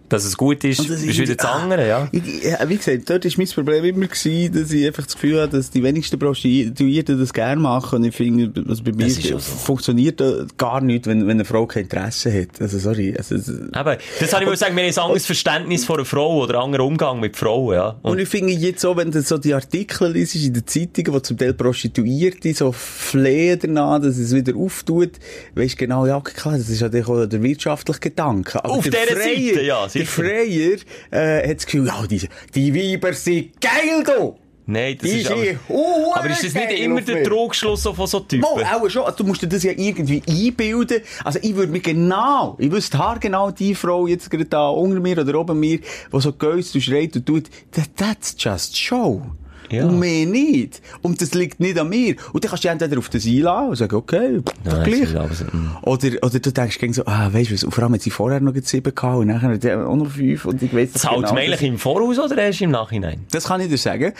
Dass es gut ist, Und das ist wieder das ah, andere, ja. Ich, ja, wie gesagt, dort war mein Problem immer, gewesen, dass ich einfach das Gefühl habe, dass die wenigsten Prostituierten das gerne machen. Und ich finde, also bei mir ist so. funktioniert gar nicht, wenn, wenn eine Frau kein Interesse hat. Also, sorry. Also, Eben, das habe ich mal sagen, wir haben ein anderes Verständnis von einer Frau oder einen anderen Umgang mit Frauen, ja. und ich finde jetzt so, wenn du so die Artikel liest in den Zeitungen, wo zum Teil Prostituierte so flehen danach, dass es wieder auftut, weisst du genau, ja, klar, das ist ja auch der wirtschaftliche Gedanke. Aber Auf der dieser Freier- Seite, ja, Der. Freier, äh, hat das Gefühl, ja, die, die Weiber sind geil, du! Nein, das Die ist aber, aber ist das nicht immer der. Trugschluss von so Typen? Mal, auch schon. Also, du musst dir das ja irgendwie einbilden. Also, ich würde mir genau, ich wüsste haargenau die Frau jetzt gerade da unter mir oder oben mir, die so geist und schreit und tut, that, that's just show. Ja. Und mehr nicht. Und das liegt nicht an mir. Und dann kannst du entweder auf das einladen und sagen, okay, Nein, gleich. so, mm. Oder, oder du denkst gegen so, ah, weißt du vor allem hat sie vorher noch sieben gehabt und nachher auch noch fünf und ich weiss doch Zahlt genau, im Voraus oder erst im Nachhinein? das kann ich dir sagen.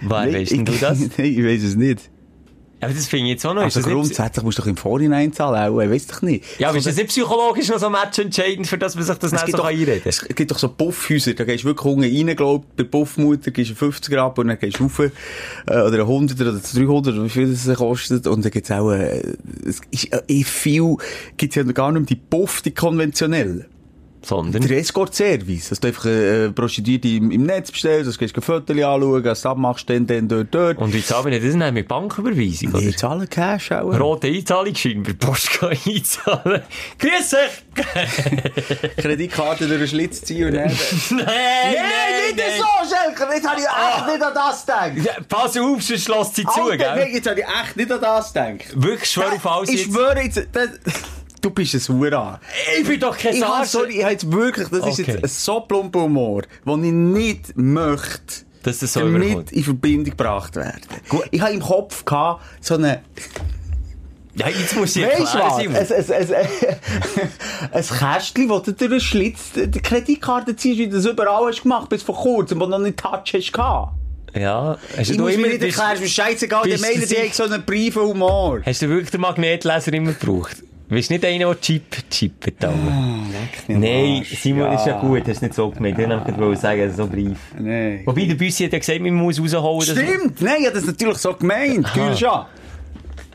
Denn du das? Nein, ich weiss es nicht. Aber das finde ich jetzt auch noch. Also nicht, grundsätzlich musst du doch im Vorhinein zahlen, auch, ich weiss doch nicht. ja, aber ist So, das nicht psychologisch noch so matchentscheidend, für das man sich das nicht so doch, einreden es gibt doch so Puffhäuser, da gehst du wirklich unten rein, glaub, bei Puffmutter gehst du 50 ab und dann gehst du rauf, äh, oder 100 oder 300, oder wie viel das kostet, und dann gibt's auch, äh, es ist, äh, viel, gibt's ja gar nicht mehr die Puff, die konventionellen. Sondern, Der Escort-Service, dass du einfach, äh, Prostituierte im, im Netz bestellst, dass du gehst Fotos anschauen, das abmachst, dann, dann, dort, dort. und wie zahlen wir das dann mit Banküberweisung, oder? Die zahlen Cash auch. Rote Einzahlungsschein bei Post gehen einzahlen. Grüß dich! Kreditkarte durch den Schlitz ziehen und dann... nein, Nein, nicht so, Schelker, jetzt habe ich echt nicht an das gedacht. Ja, pass auf, sonst schloss sie zu, Alter, gell? nein, jetzt habe ich echt nicht an das gedacht. Wirklich schwör auf alles Ich schwöre jetzt, das, du bist ein Huren. Ich bin doch kein Arsch. sorry, ich habe jetzt wirklich, das ist Okay. jetzt ein so plumper Humor, den ich nicht möchte, Dass das so damit überkommt. in Verbindung gebracht werden. Ich habe im Kopf gehabt, so eine, Ja, jetzt muss ich du erklären, was? Simon. Ein, ein, ein, ein Kästchen, wo du durch den Schlitz die Kreditkarte ziehst, wie du das überall hast gemacht, bis vor kurzem, wo du noch nicht Touch hast gehabt. Ja, hast Ich du muss immer, mir nicht erklären, es ist scheißegal, die meinen, die haben so einen briefen Humor. hast du wirklich den Magnetleser immer gebraucht? Du nicht einer, der Chip, chippet da oben? Nein, Simon, ist ja gut, hast nicht so gemeint. Ich wollte sagen, so Brief. Nein. Wobei, der Büssi hat ja gesagt, man muss rausholen. Stimmt, nein, ich habe das natürlich so gemeint. Gülscha.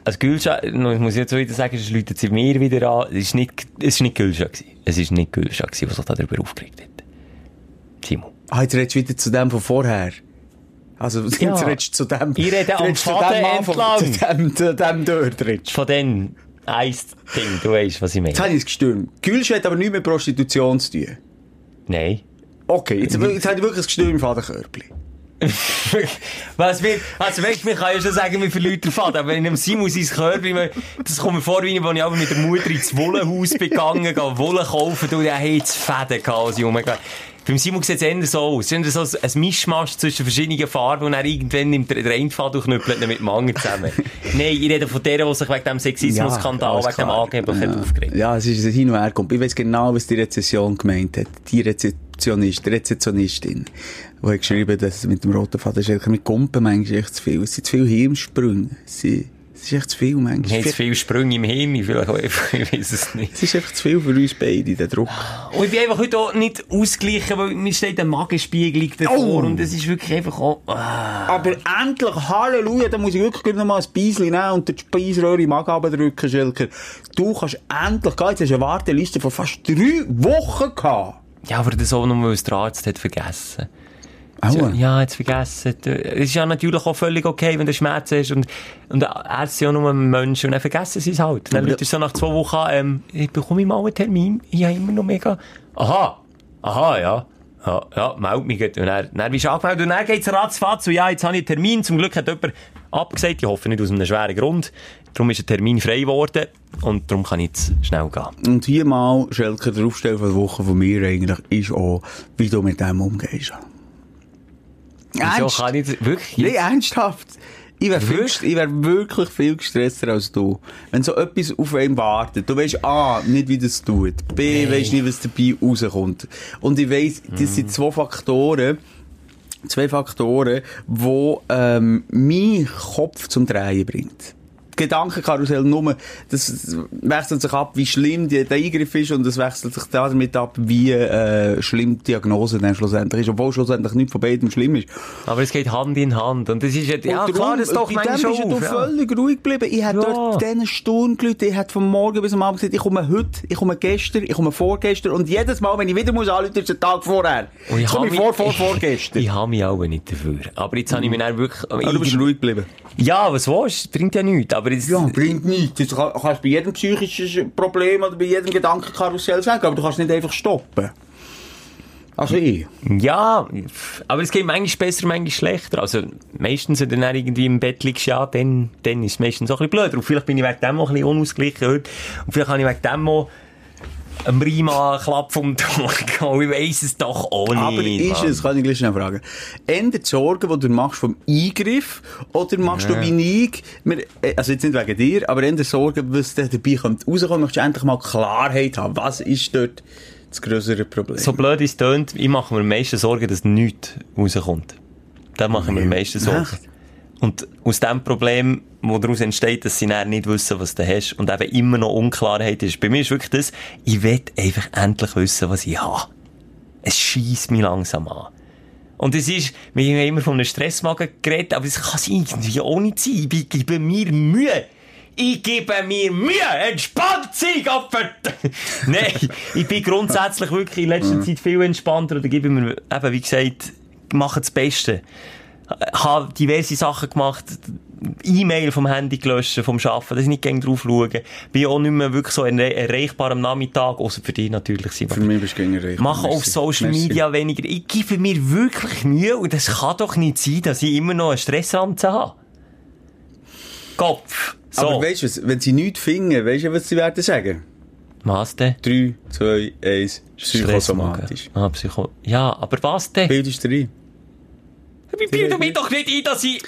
Also Gülscha, ich muss jetzt so wieder sagen, es läutet sie mir wieder an. Es ist nicht, es nicht Gülscha. Es ist nicht Gülscha was sich darüber aufgeregt hat. Simon. Ah, jetzt redest du wieder zu dem von vorher. Also, jetzt Ja. redest du zu dem. Ich rede am dem Faden entlang. Zu dem, zu dem dort redest. Von den Eis-Ding, du weißt, was ich meine. Jetzt habe ich es gestürmt. Gülscha hat aber nichts mit Prostitution zu tun. Nein. Okay, jetzt, jetzt habe ich wirklich das Gestürm im Fadenkörpli. Was wir, also weißt, man kann ja schon sagen, wie viele Leute fahren, aber wenn ich Simon sein Körper, ich meine, das kommt mir vor, wie ich, als ich aber mit der Mutter ins Wollenhaus begangen, gehe Wolle kaufen, und er hat jetzt Fäden gehabt, als ich rumgegangen Beim Simon sieht es eher so aus. Es ist so ein Mischmasch zwischen verschiedenen Farben und dann irgendwann nimmt der, Faden und knüppelt ihn mit dem anderen zusammen. Nein, ich rede von der, die sich wegen dem Sexismus-Skandal, alles wegen dem klar. angeblich hat aufgeregt. Ja, es ist ein Hin- und Herkommt. Ich weiss genau, was die Rezession gemeint hat. Die Rezeptionist, die Rezeptionistin, die hat geschrieben, dass es mit dem roten Faden ist, mit Gumpen manchmal echt zu viel. Es sind zu viele Hirnsprünge. Sie, Das ist echt zu viel, manchmal. Wir haben zu viele Sprünge im Himmel, vielleicht auch einfach, ich weiß es nicht. Es ist einfach zu viel für uns beide, der Druck. Und ich bin einfach heute auch nicht ausgleichen, weil mir steht ein Magenspiegel davor Oh. und es ist wirklich einfach auch, ah. Aber endlich, Halleluja, da muss ich wirklich noch mal ein Beischen nehmen und die Speiseröhre im Magen drücken, Schilker. Du kannst endlich gehen, jetzt hast du eine Warteliste von fast drei Wochen gehabt. Ja, aber das auch nur, weil es der Arzt hat vergessen. Aua. Ja, jetzt vergessen. Es ist ja natürlich auch völlig okay, wenn du Schmerzen hast und, und Ärzte sind ja nur Menschen und dann vergessen sie es halt. Dann Aber Leute so nach zwei Wochen ähm, ich bekomme mal einen Termin, ich habe immer noch mega, aha, aha, ja. Ja, ja, meld mich gut. Und dann, dann bist du angemeldet und dann geht's ratzfatz und ja, jetzt habe ich einen Termin. Zum Glück hat jemand abgesagt, ich hoffe nicht aus einem schweren Grund. Darum ist ein Termin frei geworden und darum kann ich jetzt schnell gehen. Und hier mal, Schelker, der Aufstell von der Woche von mir eigentlich, ist auch, wie du mit dem umgehst. Wieso kann ich das, wirklich? Nein, ernsthaft. Ich wäre wär wirklich viel gestresster als du. Wenn so etwas auf einen wartet, du weisst A, nicht wie das tut. B, Nee. weisst nicht, was dabei rauskommt. Und ich weiss, das Mhm. sind zwei Faktoren, zwei Faktoren, die ähm, meinen Kopf zum Drehen bringt. Gedankenkarussell nur, das wechselt sich ab, wie schlimm der Eingriff ist und es wechselt sich damit ab, wie äh, schlimm die Diagnose dann schlussendlich ist, obwohl schlussendlich nichts von beidem schlimm ist. Aber es geht Hand in Hand. Und das ist ja, ja Und klar, darum, das doch manchmal dem bist auf, ja. völlig ruhig geblieben. Ich hätte Ja. dort diesen Stunden gelitten, ich hätte von morgen bis am Abend gesagt, ich komme heute, ich komme gestern, ich komme vorgestern und jedes Mal, wenn ich wieder muss anrufen, ist der Tag vorher. Und Ich komme habe mir vor, vor, vorgestern. Ich habe mich auch nicht dafür. Aber jetzt habe ich mich dann wirklich... Aber du bist ruhig geblieben. Ja, was willst du? Bringt ja nichts. Aber jetzt, Ja, bringt nichts. Das kann- kannst du bei jedem psychischen Problem oder bei jedem Gedankenkarussell sagen, aber du kannst nicht einfach stoppen. Also ich. ja, aber es geht manchmal besser, manchmal schlechter. Also, meistens, wenn du dann irgendwie im Bett liegst, ja, dann, dann ist es meistens auch ein bisschen blöder. Und vielleicht bin ich wegen dem auch ein bisschen unausgeglichen heute. Und vielleicht habe ich wegen dem auch einem einen Klapp vom Tor gehauen. Ich weiss es doch auch nicht. Aber ist es, kann ich gleich schnell fragen, ändert die Sorgen, die du machst vom Eingriff, oder machst du wie ich, wir- äh, also jetzt nicht wegen dir, aber ändert Sorgen, was da dabei kommt, rauskommt, möchtest du endlich mal Klarheit haben, was ist dort das größere Problem? So blöd es tönt, ich mache mir am meisten Sorgen, dass nichts rauskommt. Da mache ich mir am meisten Sorgen. Echt? Und aus dem Problem, wo daraus entsteht, dass sie dann nicht wissen, was du hast und eben immer noch Unklarheit ist. Bei mir ist wirklich das, ich will einfach endlich wissen, was ich habe. Es schießt mich langsam an. Und es ist, wir haben immer von einem Stressmagen geredet, aber es kann es irgendwie auch nicht sein. Ich gebe mir Mühe. Ich gebe mir Mühe. Entspannt sein, Gottverd. Nein, ich bin grundsätzlich wirklich in letzter Zeit viel entspannter oder gebe mir, eben, wie gesagt, mache das Beste. Habe diverse Sachen gemacht, E-Mail vom Handy gelöscht, vom Arbeiten, dass ich nicht gegen drauf schaue. Bin auch nicht mehr wirklich so erre- erreichbar am Nachmittag, außer für dich natürlich. Simon. Für mich bist du recht. Mache auf. Social. Media weniger. Ich gebe mir wirklich Mühe und es kann doch nicht sein, dass ich immer noch einen Stressrampe habe. Kopf. So. Aber weißt du was, wenn sie nichts finden, weißt du, was sie werden sagen? was denn? 3, 2, 1, psychosomatisch. Ah, Psycho. Ja, aber was denn? Bildest du rein? Ich bilde mir doch nicht ein, dass ich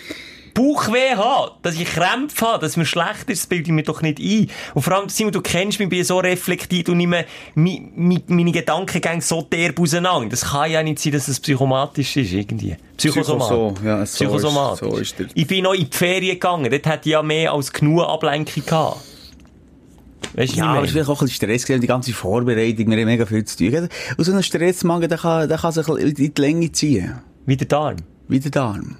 Bauchweh habe, dass ich Krämpfe habe, dass mir schlecht ist, das bilde ich mir doch nicht ein. Und vor allem, Simon, du kennst mich, bin so reflektiert und mi, meine Gedanken gehen so derb auseinander. Das kann ja nicht sein, dass es psychomatisch ist, irgendwie. Psychosomatisch. Psychoso, ja, so ist- Psychosomatisch. so ist Ich bin noch in die Ferien gegangen, dort hätte ich ja mehr als genug Ablenkung gehabt. Weißt du, Ja, aber es ich ist vielleicht auch ein Stress die ganze Vorbereitung, wir haben mega viel zu tun. Und so ein Stressmagen, der kann, der kann sich in die Länge ziehen. Wie der Darm. Wie der Darm.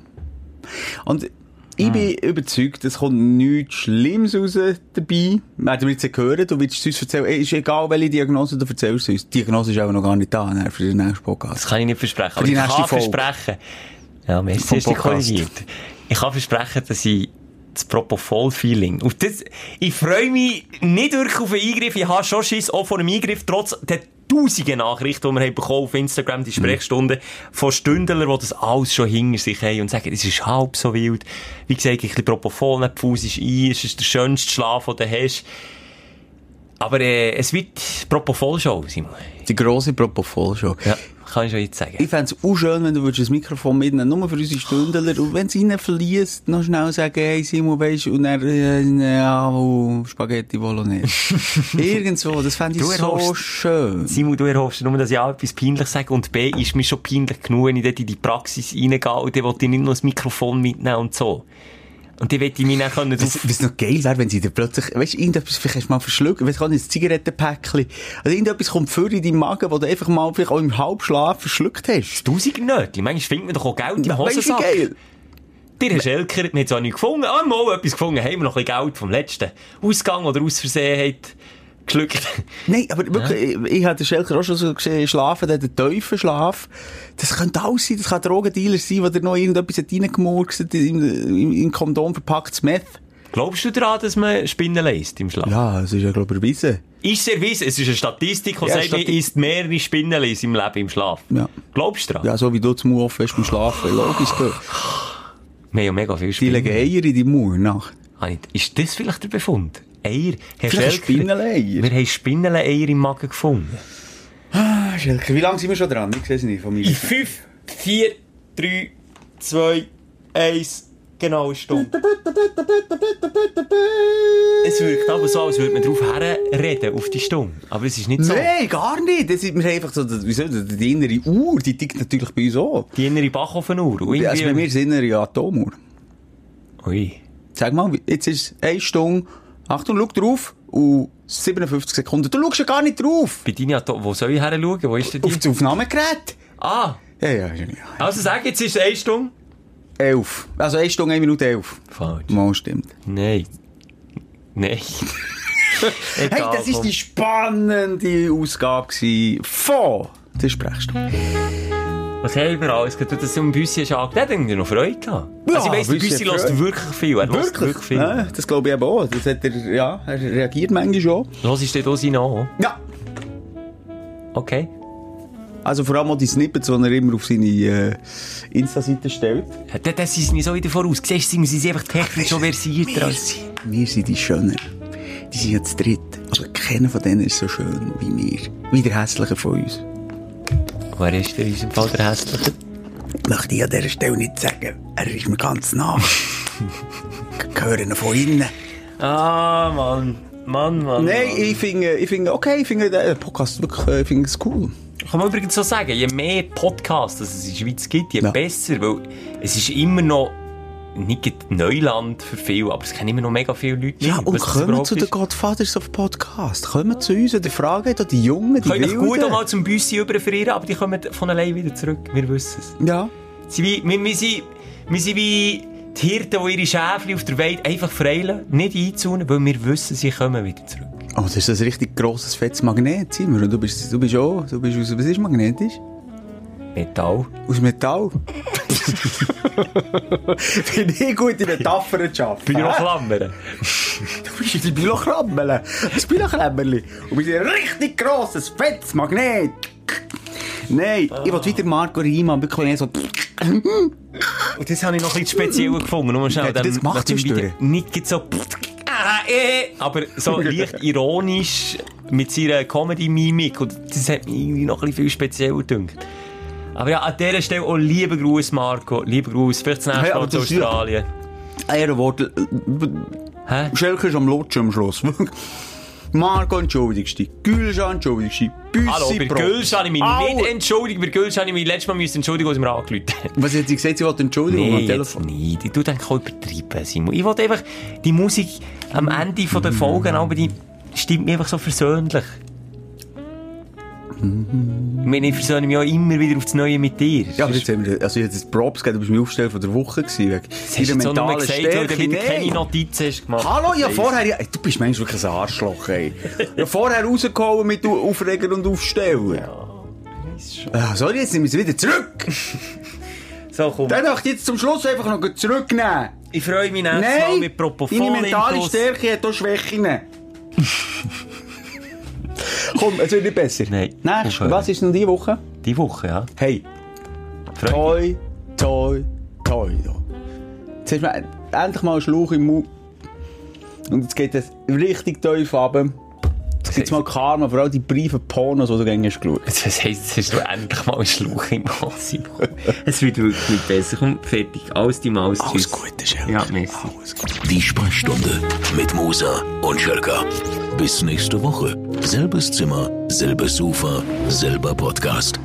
Und ich bin überzeugt, es kommt nichts Schlimmes raus dabei. Werden wir jetzt hören, du willst es uns erzählen. Ist egal, welche Diagnose du erzählst uns. Die Diagnose ist aber noch gar nicht da, ne, für den nächsten Podcast. Das kann ich nicht versprechen. Aber die ich nächste kann Folge. versprechen. Ja, dich Podcast. korrigiert. Ich kann versprechen, dass ich das Propofol-Feeling. Das, ich freue mich nicht wirklich auf einen Eingriff. Ich habe schon Schiss auch vor einem Eingriff, trotz der tausenden Nachrichten, die wir haben bekommen auf Instagram, die Sprechstunden von Stündlern, die das alles schon hinter sich haben und sagen, es ist halb so wild. Wie gesagt, ein bisschen Propofol, nicht Fuß ist ein, es ist der schönste Schlaf, den du hast. Aber äh, es wird Propofol-Show, Simon. Die grosse Propofol-Show. Ja, kann ich schon jetzt sagen. Ich fände es auch schön, wenn du das Mikrofon mitnehmen nur für unsere Stündler. Und wenn es verliest, noch schnell sagen, hey Simon, weisst du, und dann, äh, ja, oh, Spaghetti Bolognese. Irgendwo, das fände ich Du so erhoffst- schön. Simon, du erhoffst nur, dass ich A, etwas peinlich sage und B, ist mir schon peinlich genug, wenn ich dort in die Praxis reingehe und dann will ich nicht noch das Mikrofon mitnehmen und so. Und die will ich mich dann können Was, was noch geil wäre, wenn sie dir plötzlich, weißt du, irgendetwas, vielleicht hast du mal verschluckt, weißt du, ein Zigarettenpäckchen, also irgendetwas kommt für in deinen Magen, wo du einfach mal vielleicht auch im Halbschlaf verschluckt hast. Tausend Nötchen. Manchmal findet man doch auch Geld im Ja, weißt du, Hosensack. geil? Der Herr Schelker hat jetzt auch nicht gefunden. Ah, mal etwas gefunden. Haben wir noch ein bisschen Geld vom letzten Ausgang oder aus Versehen hat geschluckt. Nein, aber wirklich, ich, ich habe den Schelker auch schon so gesehen, schlafen, der hat einen tiefen Schlaf. Das könnte alles sein, das kann Drogendealer sein, der noch irgendetwas hat reingemurkst hat, in, in, in Kondom verpacktes Meth. Glaubst du daran, dass man Spinnen lässt im Schlaf? Ja, das ist ja, glaube ich, erwiesen. Ist es erwiesen? Es ist eine Statistik, die Ja, sagt, man Stati- isst mehrere Spinnen im Leben im Schlaf. Ja. Glaubst du daran? Ja, so wie du zum Mauer hast beim Schlafen, logisch. Wir haben ja mega viele Die Spinnen. legen Eier in die Mauer nach. Ist das vielleicht der Befund? Eier? Herr Schelker. Wir haben Spinneneier im Magen gefunden. Ah, Schelker, wie lange sind wir schon dran? Ich sehe es nicht von mir. 5, 4, 3, 2, 1, genau eine Stunde. Es wirkt aber so, als würde man drauf herreden, auf die Stunde. Aber es ist nicht so. Nein, gar nicht. Das ist, wir haben einfach so, das- wie soll das, die innere Uhr, die tickt natürlich bei uns auch. Die innere Bachofenuhr. Also bei mir ist die innere Atomuhr. Ui. Sag mal, jetzt ist es 1 Stunde, Achtung, schau drauf, und 57 Sekunden. Du schaust ja gar nicht drauf. Bei deiner wo soll ich her schauen? Wo ist denn die? Auf das Aufnahmegerät. Ah! Ja, ja, ja. Also sag, jetzt ist es eine Stunde. 11. Also 1 Stunde, 1 Minute 11. Falsch. Mal stimmt. Nein. Nein. Hey, das komm. die spannende Ausgabe von der Sprechstunde. Was haben wir alles? Du das um Büssi hast. Der hat irgendwie noch Freude gehabt. Ja, also ich weiss, der Büssi Freude. wirklich viel. Er hört wirklich viel. Ja, das glaube ich eben auch. Das hat er, ja, er reagiert manchmal schon. Los ist der da sein an? Ja. Okay. Also vor allem auch die Snippets, die er immer auf seine äh, Insta-Seite stellt. Ja, Das, das ist nicht so wieder voraus. Siehst du, sie sind einfach technisch schon versierter Wir als... sind, wir sind die Schöner. Die sind zu dritt. Aber keiner von denen ist so schön wie wir. Wie der Hässliche von uns. Wer ist denn in unserem Fall der Hässliche? Möchte ich an dieser Stelle nicht sagen. Er ist mir ganz nah. Ich höre ihn von innen. Ah, Mann. Mann, Mann. Nein, ich finde, ich finde, okay, ich finde den Podcast wirklich, äh, ich finde es cool. Kann man übrigens so sagen, je mehr Podcasts es in der Schweiz gibt, je Ja. besser, weil es ist immer noch nicht Neuland für viele, aber es kennen immer noch mega viele Leute Ja, und kommen zu den. Godfathers of Podcast. Kommen zu uns und fragen da die Jungen, die Können euch gut Wilden. auch mal zum Büssi überfrieren, aber die kommen von allein wieder zurück. Wir wissen es. Ja. Sie wie, wir, wir, sind, wir sind wie die Hirten, die ihre Schäfchen auf der Weide einfach freilassen, nicht einzunehmen, weil wir wissen, sie kommen wieder zurück. Oh, das ist ein richtig grosses, fettes Magnet, Simon. Du bist, du bist auch, du bist aus, was ist magnetisch? Metall. Aus Metall. Finde ich gute Metaphern zu hä? klammern? Du bist ein Bilochrambele. Ein Bilochrambeli. Und bist ein richtig grosses, fettes Magnet. Nein, ich will wieder Marco Riemann, wirklich so... Und das habe ich noch ein bisschen speziell gefunden. Nur schnell, er das zwischendurch? Video. Nicht so... Ah, aber so leicht ironisch mit seiner Comedy-Mimik. Und das hat mich irgendwie noch ein bisschen viel spezieller gedacht. Aber ja, an dieser Stelle auch liebe Gruß, Marco. Liebe Gruß. Vielleicht das nächste Hey, Mal zu Australien. Ehrenwort. Hä? Schelke ist am Lutschen am Schluss. Marco entschuldigst dich. Gülscha entschuldigst dich. Büssi Hallo, bei. Gülsch habe ich mich nicht entschuldigt. Bei Gülsch habe ich mich letztes Mal müssen entschuldigen, als angerufen habe. Was hat sie gesagt? Sie wollte Entschuldigung Nee, am Telefon. nicht. Ich tue dann auch übertreiben, Simon. Ich wollte einfach die Musik am Ende der Folge, aber die stimmt mir einfach so versöhnlich. Ich meine, ich versöhne mich auch immer wieder auf das Neue mit dir. Ja, aber jetzt haben wir, also jetzt Props gegeben, du bist mein Aufsteller von der Woche gewesen. Wegen das auch nur gesagt, weil du keine Nein. Notizen hast gemacht. Hallo, ja Weiss. vorher, ja, du bist manchmal wirklich ein Arschloch, ey. ja vorher rausgehauen mit Aufreger und Aufstellen. Ja. sorry, jetzt nehmen wir sie wieder zurück. So, komm. Dann möchte ich jetzt zum Schluss einfach noch zurücknehmen. Ich freue mich nächstes Mal Nein, mit Propofol deine mentale. Stärke hat auch Schwächen. Komm, es wird nicht besser. Nein, Nächst, aufhören. was ist denn diese Woche? Die Woche, ja. Hey, Freude. toi, toi, toi. Jetzt hast du endlich mal einen Schlauch im Mund. Und jetzt geht es richtig tief runter. Jetzt gibt es mal Karma, vor allem die Briefe Pornos, die du gerne hast geschaut. Das heisst, jetzt hast du endlich mal einen Schluch im Hals, Simon. Es wird wirklich nicht besser. Komm, fertig. Alles die Maus. Alles Gute, Schelke. Ja, merci. Alles Gute. Die Sprechstunde mit Musa und Schelka. Bis nächste Woche. Selbes Zimmer, selbes Sofa, selber Podcast.